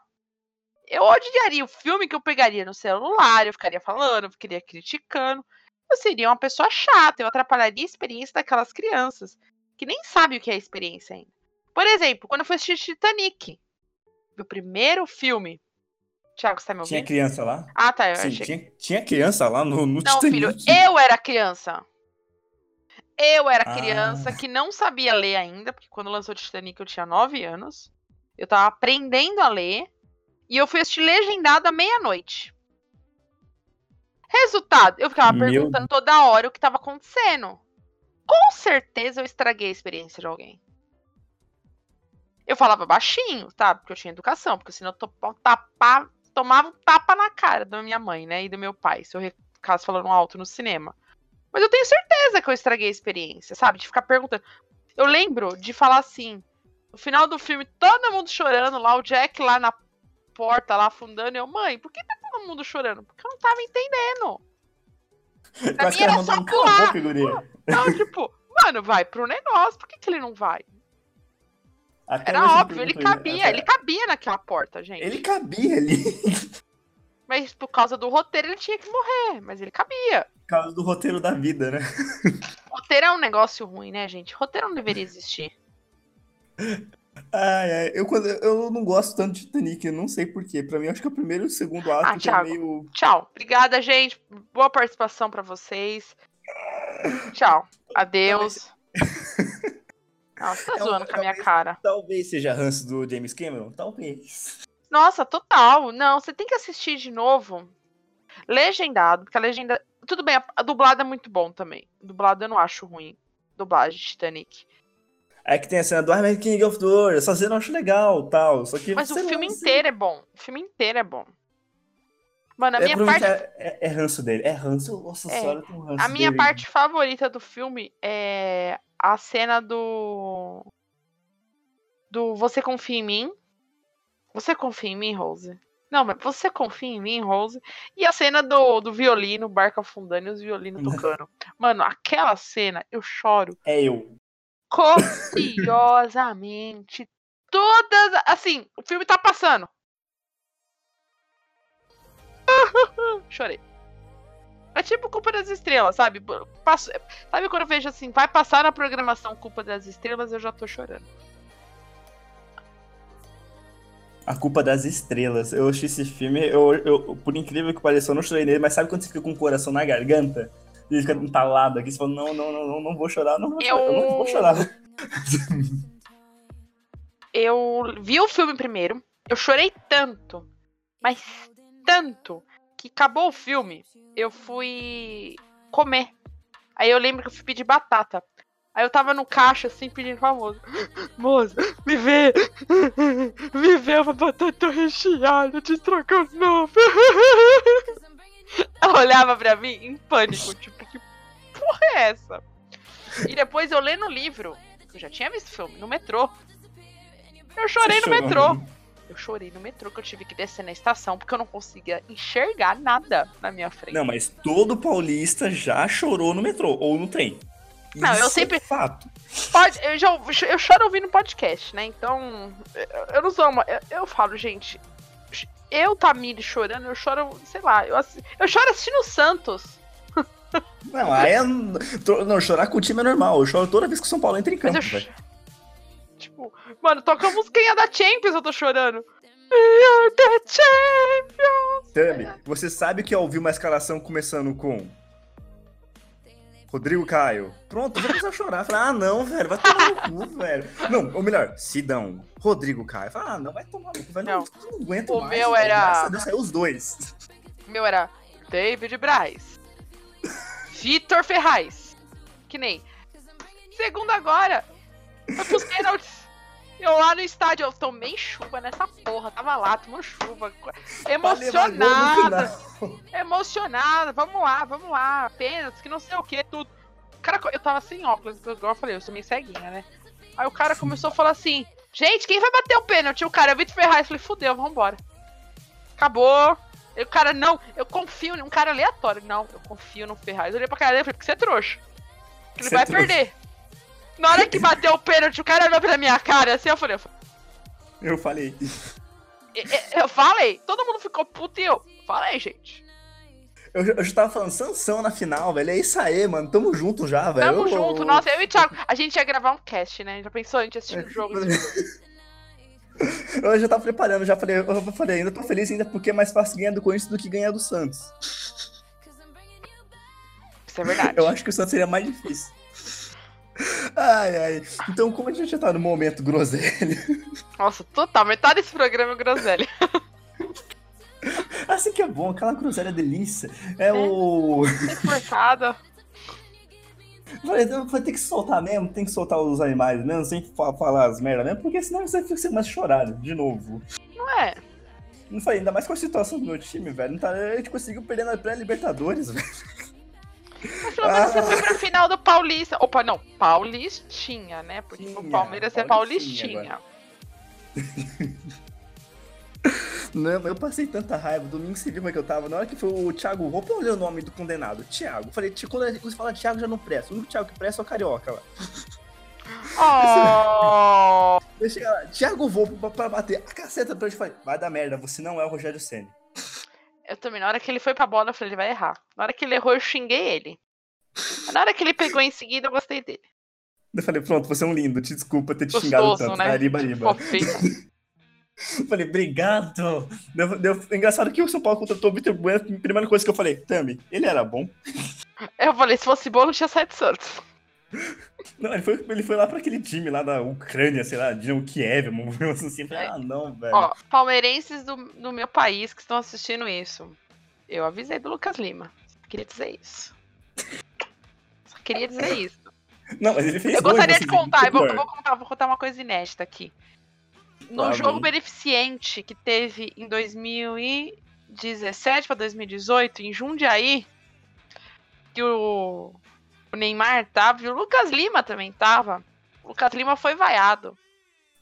Eu odiaria o filme que eu pegaria no celular, eu ficaria falando, eu ficaria criticando. Eu seria uma pessoa chata, eu atrapalharia a experiência daquelas crianças que nem sabem o que é a experiência ainda. Por exemplo, quando eu fui assistir Titanic, meu primeiro filme. Thiago, você tá me Tinha ouvindo? criança lá? Ah, tá. Eu Sim, achei... tinha, tinha criança lá no, no Não, filho, eu era criança. Eu era Ah. criança que não sabia ler ainda, porque quando lançou Titanic eu tinha 9 anos. Eu tava aprendendo a ler. E eu fui assistir legendado à meia-noite. Resultado, eu ficava Meu- perguntando toda hora o que tava acontecendo. Com certeza eu estraguei a experiência de alguém. Eu falava baixinho, tá? Porque eu tinha educação, porque senão eu to- tapa- tomava um tapa na cara da minha mãe, né? E do meu pai, se eu ficasse falando alto no cinema. Mas eu tenho certeza que eu estraguei a experiência, sabe? De ficar perguntando. Eu lembro de falar assim, no final do filme, todo mundo chorando lá, o Jack lá na porta, lá afundando, e eu, mãe, por que tá todo mundo chorando? Porque eu não tava entendendo. <laughs> Pra mim era só pular. boca. Não, tipo, mano, vai pro negócio, por que, que ele não vai? Até Era óbvio, ele cabia, Até- ele cabia naquela porta, gente. Ele cabia ali. <laughs> Mas por causa do roteiro ele tinha que morrer, mas ele cabia. Por causa do roteiro da vida, né? <laughs> Roteiro é um negócio ruim, né, gente? Roteiro não deveria existir. Ai, ai, eu, quando, eu não gosto tanto de Titanic, eu não sei porquê. Pra mim, acho que é o primeiro e o segundo ato Ah, é meio. Tchau. Obrigada, gente. Boa participação pra vocês. Tchau. Adeus. Nossa, tá É um- zoando com a minha talvez- cara. Talvez seja ranço do James Cameron? Talvez. Nossa, total. Não, você tem que assistir de novo. Legendado, porque a legenda. Tudo bem, a, dublada é muito bom também. Dublada eu não acho ruim. Dublagem Titanic. Aí que tem a cena do I'm King of the World, essa cena eu acho legal, tal. Só que Mas o filme assim, inteiro é bom. O filme inteiro é bom. Mano, a É, minha parte. é, é, é ranço dele. É ranço. Nossa É. senhora, tem um ranço A minha dele. parte favorita do filme é a cena do. Do Você Confia em Mim. Você confia em mim, Rose? Não, mas você confia em mim, Rose? E a cena do, do violino, barco afundando e os violinos <laughs> tocando. Mano, aquela cena, eu choro É eu. copiosamente. Todas. Assim, o filme tá passando. <laughs> Chorei. É tipo Culpa das Estrelas, sabe? Passo- sabe quando eu vejo assim, vai passar na programação Culpa das Estrelas, eu já tô chorando. A culpa das estrelas. Eu assisti esse filme, eu, eu, por incrível que pareça, eu não chorei nele, mas sabe quando você fica com o coração na garganta? E fica entalado aqui, você fala, não, não, não, não, não vou chorar, não vou chorar, eu não vou chorar. <laughs> Eu vi o filme primeiro, eu chorei tanto, mas tanto, que acabou o filme, eu fui comer. Aí eu lembro que eu fui pedir batata. Aí eu tava no caixa, assim, pedindo pra moça. <gasps> Moça, me vê! <laughs> Me vê uma batata recheada de estrogonofe! <laughs> Ela olhava pra mim em pânico, tipo, que porra é essa? E depois eu lendo o livro, eu já tinha visto o filme, no metrô. Eu chorei Você no chorou? metrô. Eu chorei no metrô que eu tive que descer na estação porque eu não conseguia enxergar nada na minha frente. Não, mas todo paulista já chorou no metrô ou no trem. Não, eu Isso é sempre- fato. Pode, eu, já, eu choro ouvindo podcast, né? Então, eu, eu não sou uma. Eu, eu falo, gente. Eu, Tamiri, chorando, eu choro, sei lá, eu, eu choro assistindo o Santos. Não, aí é, não, chorar com o time é normal. Eu choro toda vez que o São Paulo entra em campo, eu. velho. Tipo, mano, toca a musiquinha da Champions, eu tô chorando. The champions! Tami, você sabe que ao ouvir uma escalação começando com Rodrigo Caio. Pronto, já começou a chorar. Fala, ah, não, velho, vai tomar no cu, velho. Não, ou melhor, Sidão, Rodrigo Caio. Fala, ah, não, vai tomar no cu, velho. Não, Não. não aguento O mais. meu velho. era- Deus saiu os dois. O meu era David Braz. Vitor Ferraz. Que nem. Segundo agora, pros pênaltis. Eu lá no estádio, eu tomei chuva nessa porra. Tava lá, tomando chuva. Emocionada. Emocionada. Vamos lá, vamos lá. Pênaltis, que não sei o que, tudo. O cara, eu tava sem óculos, igual eu falei, eu sou meio ceguinha, né? Aí o cara começou a falar assim: Gente, quem vai bater o pênalti? O cara, é o Vitor Ferraz. Eu falei, fudeu, vambora. Acabou. Aí o cara, não, eu confio um cara aleatório. Não, eu confio no Ferraz. Eu olhei pra cara dele e falei, porque você é trouxa. Ele é vai perder. Na hora que bateu o pênalti, o cara olhou pra minha cara assim, eu falei, eu, Eu falei. eu- eu falei, todo mundo ficou puto e eu falei, gente. Eu, já- eu já tava falando, Sansão na final, velho. É isso aí, mano. Tamo junto já, velho. Tamo Eu- junto, nossa, eu e o Thiago, a gente ia gravar um cast, né? Já pensou a gente assistindo o jogo? <laughs> Eu já tava preparando, já falei, eu falei, ainda tô feliz ainda porque é mais fácil ganhar do Corinthians do que ganhar do Santos. Isso é verdade. Eu acho que o Santos seria mais difícil. Ai, ai. Então, como a gente já tá no momento groselha, Nossa, total, metade desse programa é groselha. <laughs> assim que é bom, aquela groselha delícia. É o. Forçada. Eu falei, eu falei, tem que soltar mesmo, tem que soltar os animais mesmo, sem fa- falar as merda mesmo, porque senão você fica mais chorar de novo. Não é? Não falei, ainda mais com a situação do meu time, velho. Não tá, a gente conseguiu perder na pré-Libertadores, velho. Mas pelo menos você foi pra final do Paulista. Opa, não, Paulistinha, né? Porque o Palmeiras é Paulistinha. <laughs> Não, eu passei tanta raiva, domingo como é que eu tava. Na hora que foi o Thiago Roupa, eu olhei o nome do condenado, Thiago. Falei, "Ti- quando você fala Thiago já não presta. O único Thiago que presta é o Carioca lá. Oh! <laughs> Eu cheguei lá, Thiago Volpe pra, pra bater a caceta pra gente. Falei, vai dar merda, você não é o Rogério Senna. Eu também, na hora que ele foi pra bola, eu falei, ele vai errar. Na hora que ele errou, eu xinguei ele. Na hora que ele pegou em seguida, eu gostei dele. Eu falei, pronto, você é um lindo, te desculpa ter te xingado Gostoso, tanto. né? Fofinho. <laughs> Eu falei, obrigado. Deu, deu- engraçado que o São Paulo contratou o Vitor Bueno. A primeira coisa que eu falei, Tami, ele era bom. Eu falei, se fosse bom, não tinha saído Santos. Não, ele foi, ele foi lá pra aquele time lá da Ucrânia, sei lá, de Kiev, um assim. Falei, ah, não, velho. Ó, palmeirenses do, do meu país que estão assistindo isso. Eu avisei do Lucas Lima. Só queria dizer isso. Só queria dizer isso. Não, mas ele fez Eu gol em gostaria de contar, eu vou, eu vou contar, vou contar uma coisa inédita aqui. No Tá jogo bom. beneficente que teve em 2017 para 2018, em Jundiaí, que o, o Neymar tava e o Lucas Lima também tava. O Lucas Lima foi vaiado.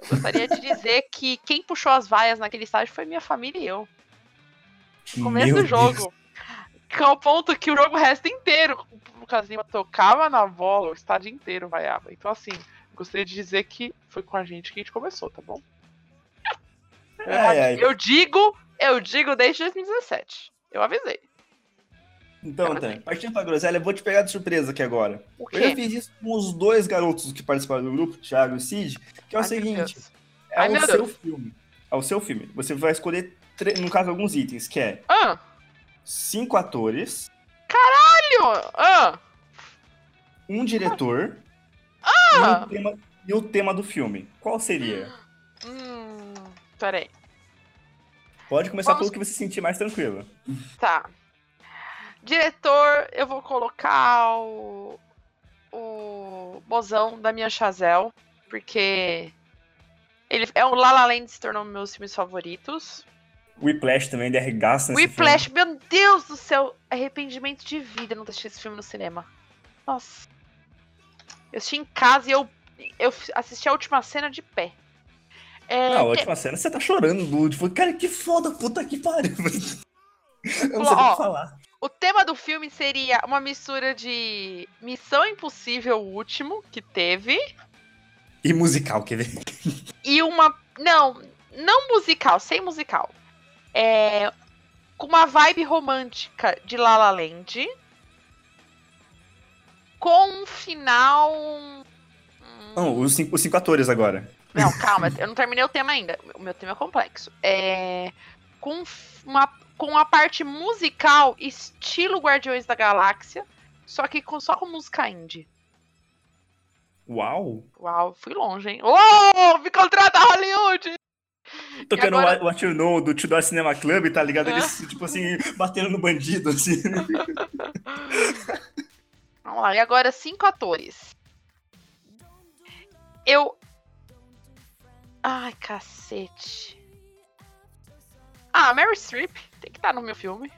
Eu gostaria de dizer <laughs> que quem puxou as vaias naquele estágio foi minha família e eu. No começo Meu do jogo. Que é o ponto que o jogo resto inteiro, o Lucas Lima tocava na bola, o estádio inteiro vaiava. Então, assim, gostaria de dizer que foi com a gente que a gente começou, tá bom? Ai, ai. Eu digo, eu digo desde 2017. Eu avisei. Então, Tami, partindo pra groselha, eu vou te pegar de surpresa aqui agora. Eu já fiz isso com os dois garotos que participaram do grupo, Thiago e Cid, que é o Ai, seguinte, é Ai, o seu Deus. filme. É o seu filme. Você vai escolher, no caso, alguns itens, que é Ah, cinco atores, olha, ah, um diretor Ah! e, um tema, e o tema do filme. Qual seria? hum, peraí. Pode começar Vamos- pelo que você se sentir mais tranquilo. Tá. Diretor, eu vou colocar o. O Bozão da minha Chazelle, porque. Ele é o La La Land se tornou um dos meus filmes favoritos. Whiplash também, ele arregaça nesse Whiplash, meu Deus do céu, arrependimento de vida não ter assistido esse filme no cinema. Nossa. Eu assisti em casa e eu, eu assisti a última cena de pé. É, filme. Na te- última cena você tá chorando. Falei, Cara, que foda, puta que pariu. Eu não sei o que falar. O tema do filme seria uma mistura de Missão Impossível o último que teve E musical, quer ver? <laughs> e uma não, não musical, sem musical. É com uma vibe romântica de La La Land com um final hum, Não, os cinco, os cinco atores agora. Não, <laughs> calma, eu não terminei o tema ainda. O meu tema é complexo. É. Com uma, com a parte musical, estilo Guardiões da Galáxia, só que com, só com música indie. Uau! Uau, fui longe, hein? Oh, me contrata Hollywood! Tocando agora- o What You Know do Tudor Cinema Club, tá ligado? É. Eles, tipo assim, batendo no bandido, assim. <laughs> Vamos lá, e agora cinco atores. Eu. Ai, cacete. Ah, Mary Streep tem que estar no meu filme.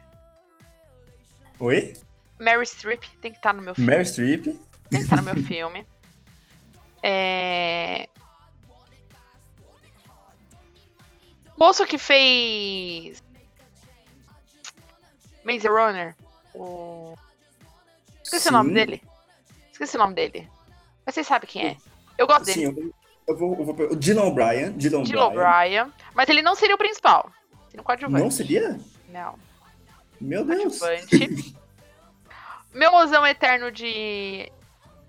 Oi? Mary Streep tem que estar no meu filme. Mary Streep. Tem que estar no meu filme. É... Moço que fez. Maze Runner. O... Esqueci o nome Sim. dele. Esqueci o nome dele. Mas vocês sabem quem é. Eu gosto Sim, dele. eu, eu vou, eu vou. O Dylan O'Brien. Dylan. O'Brien. Mas ele não seria o principal. Seria o coadjuvante. Não seria? Não. Meu Deus. <laughs> Meu mozão eterno de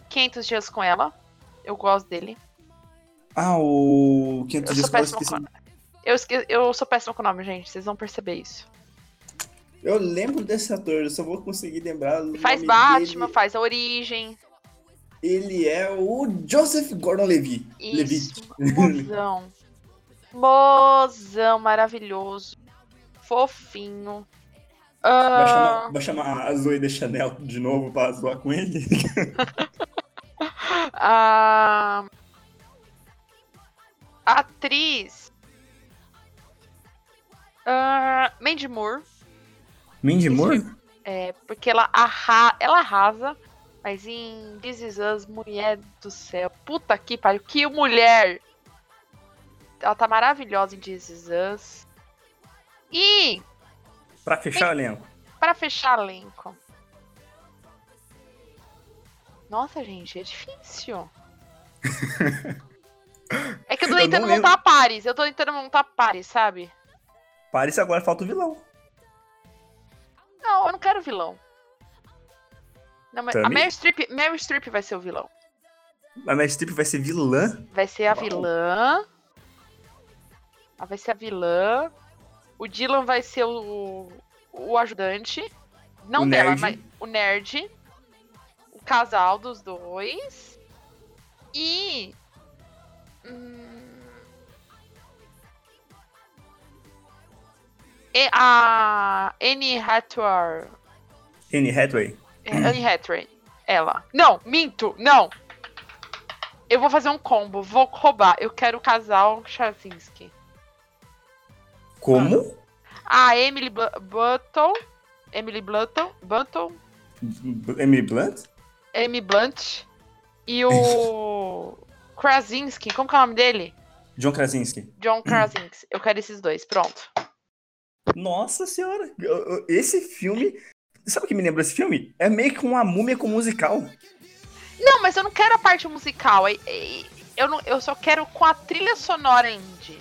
500 dias com ela. Eu gosto dele. Ah, o. 500 Eu dias eu péssima esqueci. com eu, esque... eu sou péssima com o nome, gente. Vocês vão perceber isso. Eu lembro desse ator, eu só vou conseguir lembrar. Faz Batman, dele. faz a origem. Ele é o Joseph Gordon-Levitt. Isso. Levitt. Mozão. <laughs> Mozão maravilhoso. Fofinho. Vai Ah, chamar, vai chamar a Zoe de Chanel de novo pra zoar com ele? A <laughs> a atriz. ah, Mandy Moore. Mindy Moore? É, porque ela, arra ela arrasa. Mas em This Is Us, mulher do céu. Puta que pariu. Que mulher! Ela tá maravilhosa em This Is Us. E, Pra fechar o elenco. pra fechar elenco. Nossa, gente, é difícil. <laughs> É que eu tô Eu tentando não montar pares. Eu tô tentando montar pares, sabe? Parece agora falta o vilão. Não, eu não quero vilão. Não, mas a? Meryl Streep, Meryl Streep vai ser o vilão. A Meryl Streep vai ser vilã? Vai ser a Uau. vilã. Ela vai ser a vilã. O Dylan vai ser o, o ajudante. Não O dela, nerd. mas o nerd. O casal dos dois. E. hum, e a Annie Hathaway. Anne Hathaway? É, Anne Hathaway. Ela. Não, minto, não. Eu vou fazer um combo, vou roubar. Eu quero o casal Chazinski. Como? A Emily Bu- Button. Emily Blunt. Button. Emily Blunt? Amy Blunt. E o. <laughs> Krasinski. Como que é o nome dele? John Krasinski. John Krasinski. Eu quero esses dois. Pronto. Nossa senhora! Esse filme. Sabe o que me lembra esse filme? É meio que uma múmia com musical. Não, mas eu não quero a parte musical. é- é- Eu, não, eu só quero com a trilha sonora indie.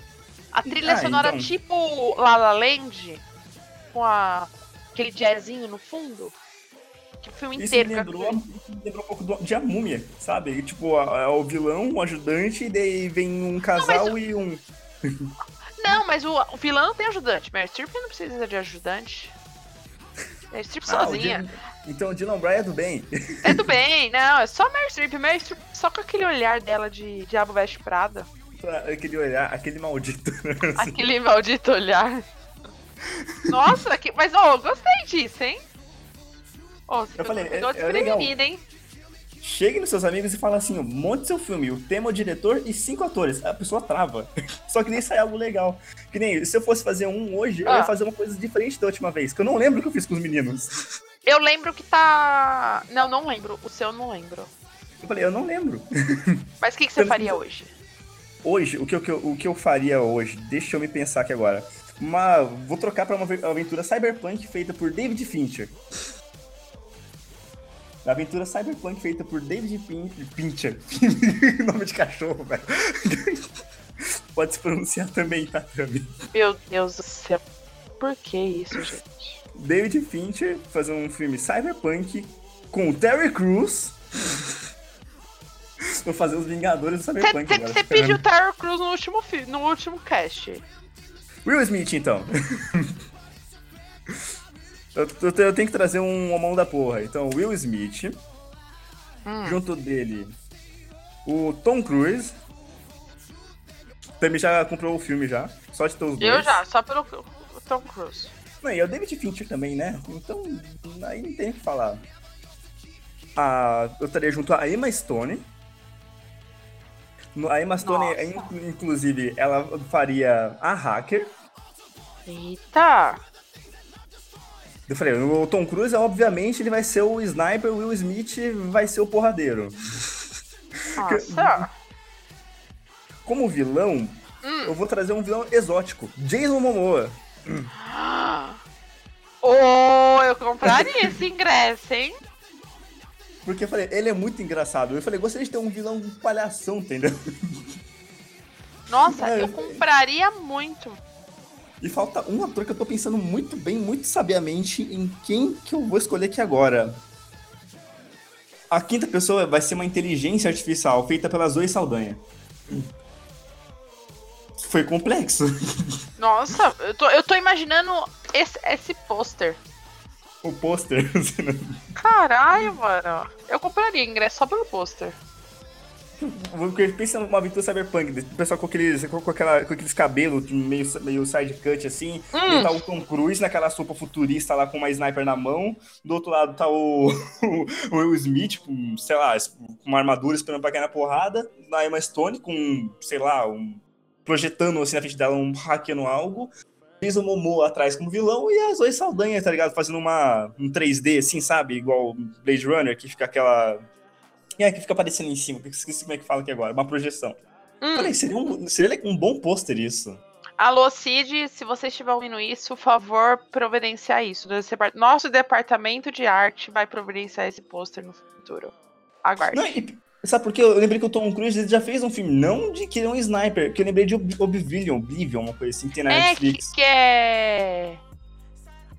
A trilha Ah, sonora então. tipo La La Land, com a, aquele jazzinho no fundo. Que o filme Isso me inteiro. lembrou, isso me lembrou um pouco do- de A Múmia, sabe? Tipo, a- a- o vilão, o ajudante, e daí vem um casal e um. Não, mas o, o vilão não tem ajudante. Meryl Streep não precisa de ajudante. Meryl Streep Ah, sozinha. Então o Dylan Bryan é do bem. É do bem, não, é só Meryl Streep. Meryl Streep só com aquele olhar dela de Diabo Veste Prada. Aquele olhar, aquele maldito. Aquele maldito olhar. Nossa, que... mas ó, eu gostei disso, hein? Ó, você Eu falei, pegou é- é legal. desprevenida, hein? Chegue nos seus amigos e fala assim: monte seu filme, o tema, o diretor e cinco atores. A pessoa trava. <laughs> Só que nem sai algo legal. Que nem se eu fosse fazer um hoje, eu Ah. ia fazer uma coisa diferente da última vez, que eu não lembro o que eu fiz com os meninos. Eu lembro que tá. Não, não lembro. O seu eu não lembro. Eu falei, eu não lembro. <laughs> Mas o que, que você Eu- faria hoje? Hoje, o que, eu- o que eu, faria hoje? Deixa eu me pensar aqui agora. Uma, vou trocar pra uma ave- aventura cyberpunk feita por David Fincher. A aventura cyberpunk feita por David Pin Fincher. <laughs> Nome de cachorro, velho. <laughs> Pode se pronunciar também, tá, Tami? Meu Deus do céu. Por que isso, gente? David Fincher fazer um filme cyberpunk com o Terry Crews. <laughs> Vou fazer os Vingadores do Cyberpunk agora. Você pediu Terror Crews no último, no último cast. Will Smith, então. <laughs> eu, eu eu tenho que trazer um homão da porra. Então, Will Smith. Hum. Junto dele, o Tom Cruise. Também já comprou o filme já. Só de ter os dois. Eu já, só pelo o Tom Cruise. Não, e é o David Fincher também, né? Então, aí não tem o que falar. Ah, eu estaria junto a Emma Stone. A Emma Stone, Nossa. in- inclusive, ela faria a hacker. Eita! Eu falei, o Tom Cruise, obviamente, ele vai ser o sniper, o Will Smith vai ser o porradeiro. Nossa! Como vilão, Hum. eu vou trazer um vilão exótico. Jason Momoa. <gasps> Oh, eu compraria esse ingresso, hein? Porque eu falei, ele é muito engraçado. Eu falei, gostaria de ter um vilão um palhação, entendeu? Nossa, É, eu compraria muito. E falta um ator que eu tô pensando muito bem, muito sabiamente em quem que eu vou escolher aqui agora. A quinta pessoa vai ser uma inteligência artificial feita pela Zoe Saldanha. Foi complexo. <laughs> Nossa, eu tô, eu tô imaginando esse, esse pôster. O pôster. <laughs> Caralho, mano. Eu compraria ingresso só pelo pôster. Porque pensa numa aventura cyberpunk, o pessoal com aqueles, com, aquela, com aqueles cabelos meio, meio side cut assim, Hum. e tá o Tom Cruise naquela sopa futurista lá com uma sniper na mão, do outro lado tá o, <laughs> o Will Smith com, sei lá, com uma armadura esperando pra cair na porrada, na Emma Stone com, sei lá, um, projetando assim na frente dela um hackeando algo, Jason Momoa atrás como vilão e as Zoe Saldanha, tá ligado? Fazendo uma, um 3D assim, sabe? Igual Blade Runner, que fica aquela... É, que fica aparecendo em cima, esqueci como é que fala aqui agora, uma projeção. Hum. Falei, seria um, seria um bom pôster isso. Alô, Cid, se você estiver ouvindo isso, por favor, providenciar isso. Nosso departamento de arte vai providenciar esse pôster no futuro. Aguarde. Não, e, sabe por quê? Eu lembrei que o Tom Cruise ele já fez um filme, não de que ele é um sniper, que eu lembrei de Ob- Oblivion, Oblivion, uma coisa assim, que tem na é que, Netflix. que é.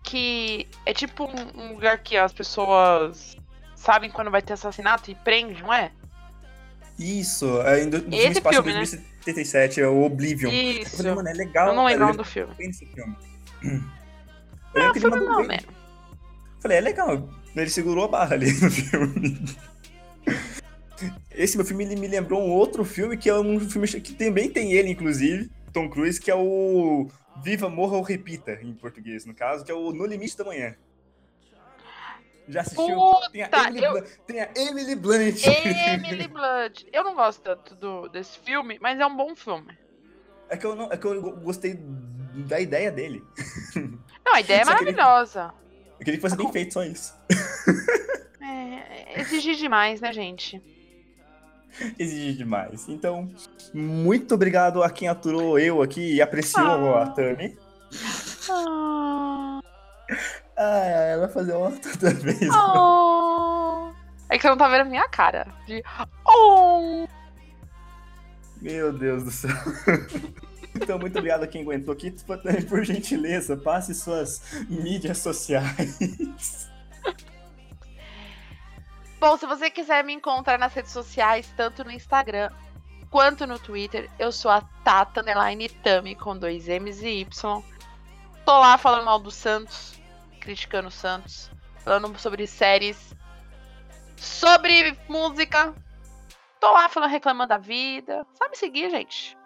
Que é tipo um, um lugar que as pessoas sabem quando vai ter assassinato e prende, não é? Isso, é, no, no filme Esse em filme, né? 2077, é o Oblivion. Eu Isso. falei, mano, é legal. Eu não lembro o cara, nome do filme. <clears throat> eu filme. Eu Não, lembro que filme não, né? Falei, é legal. Ele segurou a barra ali no filme. <laughs> Esse meu filme ele me lembrou um outro filme que é um filme que também tem ele, inclusive, Tom Cruise, que é o Viva, Morra ou Repita, em português, no caso, que é o No Limite da Manhã. Já assistiu? Puta, tem, a Emily eu- Blunt, tem a Emily Blunt. Emily <laughs> Blunt. Eu não gosto tanto do, desse filme, mas é um bom filme. É que eu, não, é que eu gostei da ideia dele. <laughs> Não, a ideia é maravilhosa. Eu queria que fosse bem feito, só isso. É, exigir demais, né, gente? <laughs> Exige demais. Então, muito obrigado a quem aturou eu aqui e apreciou Ah. a Tami. Ah, Ah, ela vai fazer outra <laughs> vez. ah. É que você não tá vendo a minha cara. De... Oh. Meu Deus do céu. <laughs> Então, muito obrigado a quem aguentou aqui. Por gentileza, passe suas mídias sociais. Bom, se você quiser me encontrar nas redes sociais, tanto no Instagram quanto no Twitter, eu sou a Tata Underline Tami com dois M's e Y. Tô lá falando mal do Santos, criticando o Santos, falando sobre séries, sobre música. Tô lá falando, reclamando da vida. Sabe seguir, gente.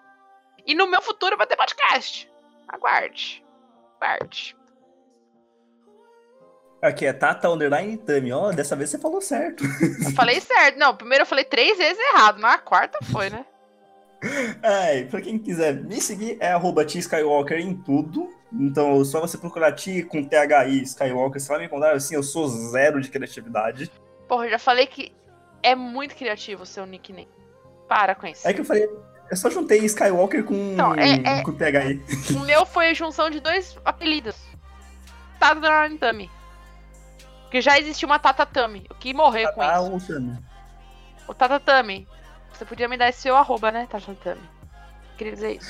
E no meu futuro vai ter podcast. Aguarde. Aguarde. Aqui é Tata Underline Tami. Ó, dessa vez você falou certo. <laughs> Eu falei certo. Não, primeiro eu falei três vezes errado. Na quarta foi, né? Ai, pra quem quiser me seguir, é arroba Skywalker em tudo. Então, só você procurar T com THI Skywalker, você vai me encontrar assim, eu sou zero de criatividade. Porra, eu já falei que é muito criativo o seu nickname. Para com isso. É que eu falei, eu só juntei Skywalker com, Não, é- é- com THI. O meu foi a junção de dois apelidos. Tata Underline Tami. Porque já existia uma Tata Tami. Eu que morrer com Ah, isso. o Tami. O Tata Tami. Você podia me dar esse seu arroba, né, Tata Tami? Queria dizer isso.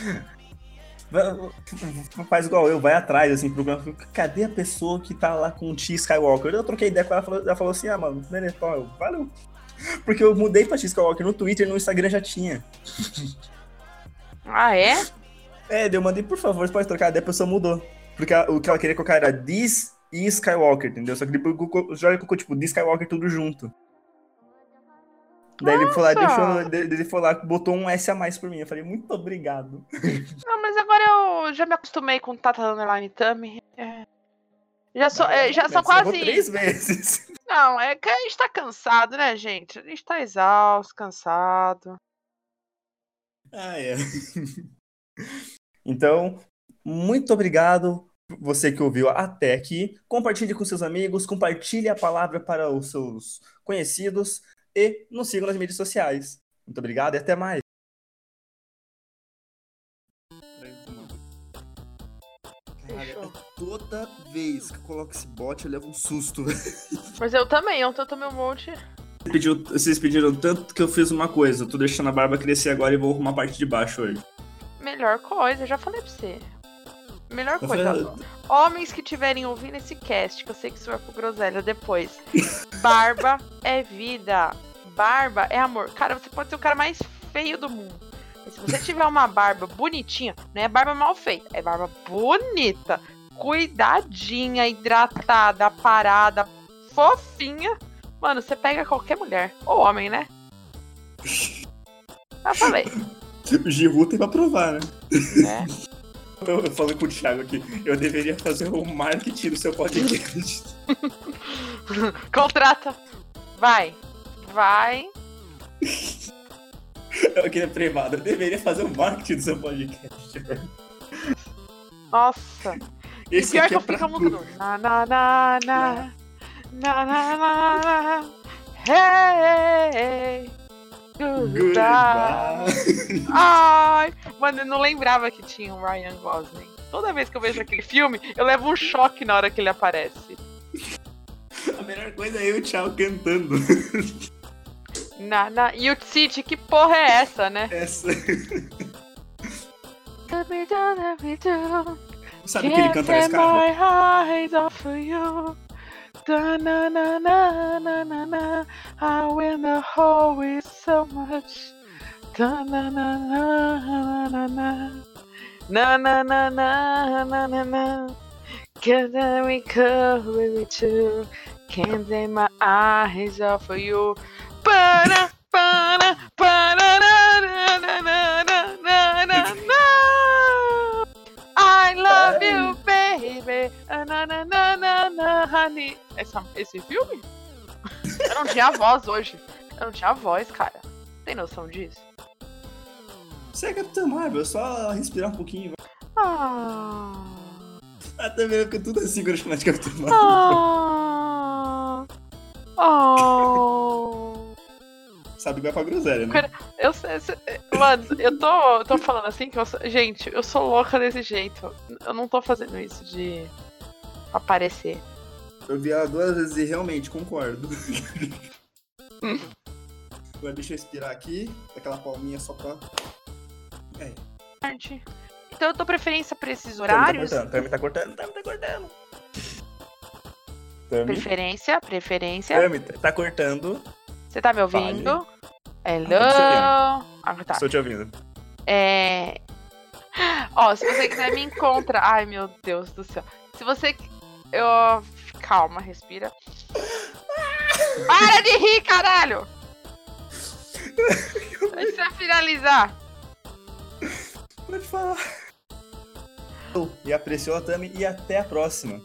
<laughs> Faz igual eu, vai atrás, assim, procurando. Cadê a pessoa que tá lá com o T Skywalker? Eu troquei ideia com ela, ela falou assim: ah, mano, então, eu, valeu. Porque eu mudei pra T Skywalker no Twitter e no Instagram já tinha. Ah, é? É, eu mandei, por favor, você pode trocar, daí a pessoa mudou. Porque ela- o que ela queria colocar era This e Skywalker, entendeu? Só que depois colocou- já colocou, tipo, This Skywalker tudo junto. Daí ele foi lá, deixou, ele foi lá, botou um S a mais por mim. Eu falei, muito obrigado. <laughs> Não, mas agora eu já me acostumei com Tata Underline Tami. É. Já, sou, é, já errou quase. três vezes. <laughs> Não, é que a gente tá cansado, né, gente? A gente tá exausto, cansado. Ah, é. <laughs> Então, muito obrigado você que ouviu até aqui. Compartilhe com seus amigos, compartilhe a palavra para os seus conhecidos e nos sigam nas mídias sociais. Muito obrigado e até mais. Cara, Fechou. toda vez que eu coloco esse bot, eu levo um susto. <laughs> Mas eu também, ontem eu tomei um monte. Pediu- vocês pediram tanto que eu fiz uma coisa. Eu tô deixando a barba crescer agora e vou arrumar a parte de baixo hoje. Melhor coisa, eu já falei pra você. Melhor coisa. Homens que tiverem ouvindo esse cast, que eu sei que isso vai pro groselha depois. <laughs> Barba é vida. Barba é amor. Cara, você pode ser o cara mais feio do mundo. Mas se você <laughs> tiver uma barba bonitinha, não é barba mal feita, é barba bonita, cuidadinha, hidratada, parada, fofinha. Mano, você pega qualquer mulher. Ou homem, né? <laughs> Já falei. O Giru tem pra provar, né? né? <laughs> tô falando com o Thiago aqui. Eu deveria fazer o marketing do seu podcast. <laughs> Contrata. Vai. Vai. <laughs> Eu queria privado. Eu deveria fazer o marketing do seu podcast. Nossa. Esse e pior que eu é fico muito música. Na, na, na, na. Né? Na, na, na, na. Hey, hey. Goodbye Goodbye. Ai, mano, eu não lembrava que tinha um Ryan Gosling. Toda vez que eu vejo aquele filme, eu levo um choque na hora que ele aparece. A melhor coisa é eu e o Thiago cantando. Na, na... E o City, que porra é essa, né? Essa. Sabe o que ele canta nesse cara? Da na na na na na na. How in the hole is so much. Da na na na na na na. Na na na na na na na. Can I recover me too? Can't take my eyes off of you. Ba na ba na ba na na na na na na da. I love you, baby. Ah, Na, na, na, na, na, honey. Essa, esse filme? Eu não tinha voz hoje. Eu não tinha voz, cara. Tem noção disso? Você é Capitã Marvel, é só respirar um pouquinho. vai. Ah. Ah, também fica tudo assim quando eu chamar de Capitã Marvel. Ah. Oh. <laughs> Sabe pra groselha, né? Cara, Eu sei- mano, eu tô, eu tô falando assim que eu sou, gente, eu sou louca desse jeito. Eu não tô fazendo isso de aparecer. Eu vi ela duas vezes e realmente concordo. <laughs> Agora deixa eu respirar aqui, aquela palminha só pra. É. Então eu dou preferência pra esses Tami horários. Tá cortando, Tami tá cortando, Tami tá cortando. Tami, Preferência, preferência. Tami, tá cortando. Você tá me ouvindo? Hello? Ah, tá. Estou te ouvindo. É. Ó, se você quiser me encontra. Ai, meu Deus do céu. Se você. Eu. Calma, respira. Para de rir, caralho! Deixa eu finalizar. Pode falar. E apreciou a Tami e até a próxima.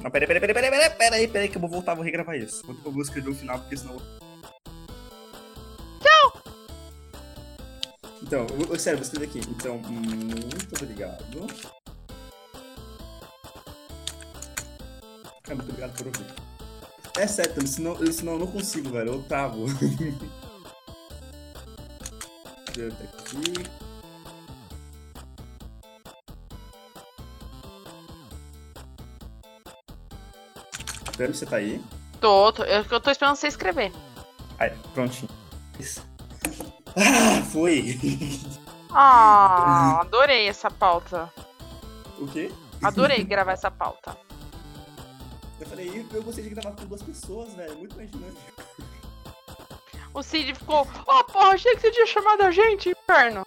Não, peraí, peraí, peraí, peraí, peraí, peraí, peraí, que eu vou voltar, vou regravar isso. Vou, eu vou escrever o final, porque senão. Então, eu- sério, vou escrever aqui. Então, muito obrigado. Cara, muito obrigado por ouvir. É Tami, senão, eu- senão eu não consigo, velho. <laughs> Eu travo. Ver aqui. Você tá aí? Tô, tô, eu, eu tô esperando você escrever. Aí, prontinho. Isso. Ah, foi! Ah, <laughs> adorei essa pauta. o quê? Adorei gravar essa pauta. Eu falei, eu gostei de gravar com duas pessoas, velho. Muito mais dinâmico. O Cid ficou, ó, porra, achei que você tinha chamado a gente, inferno.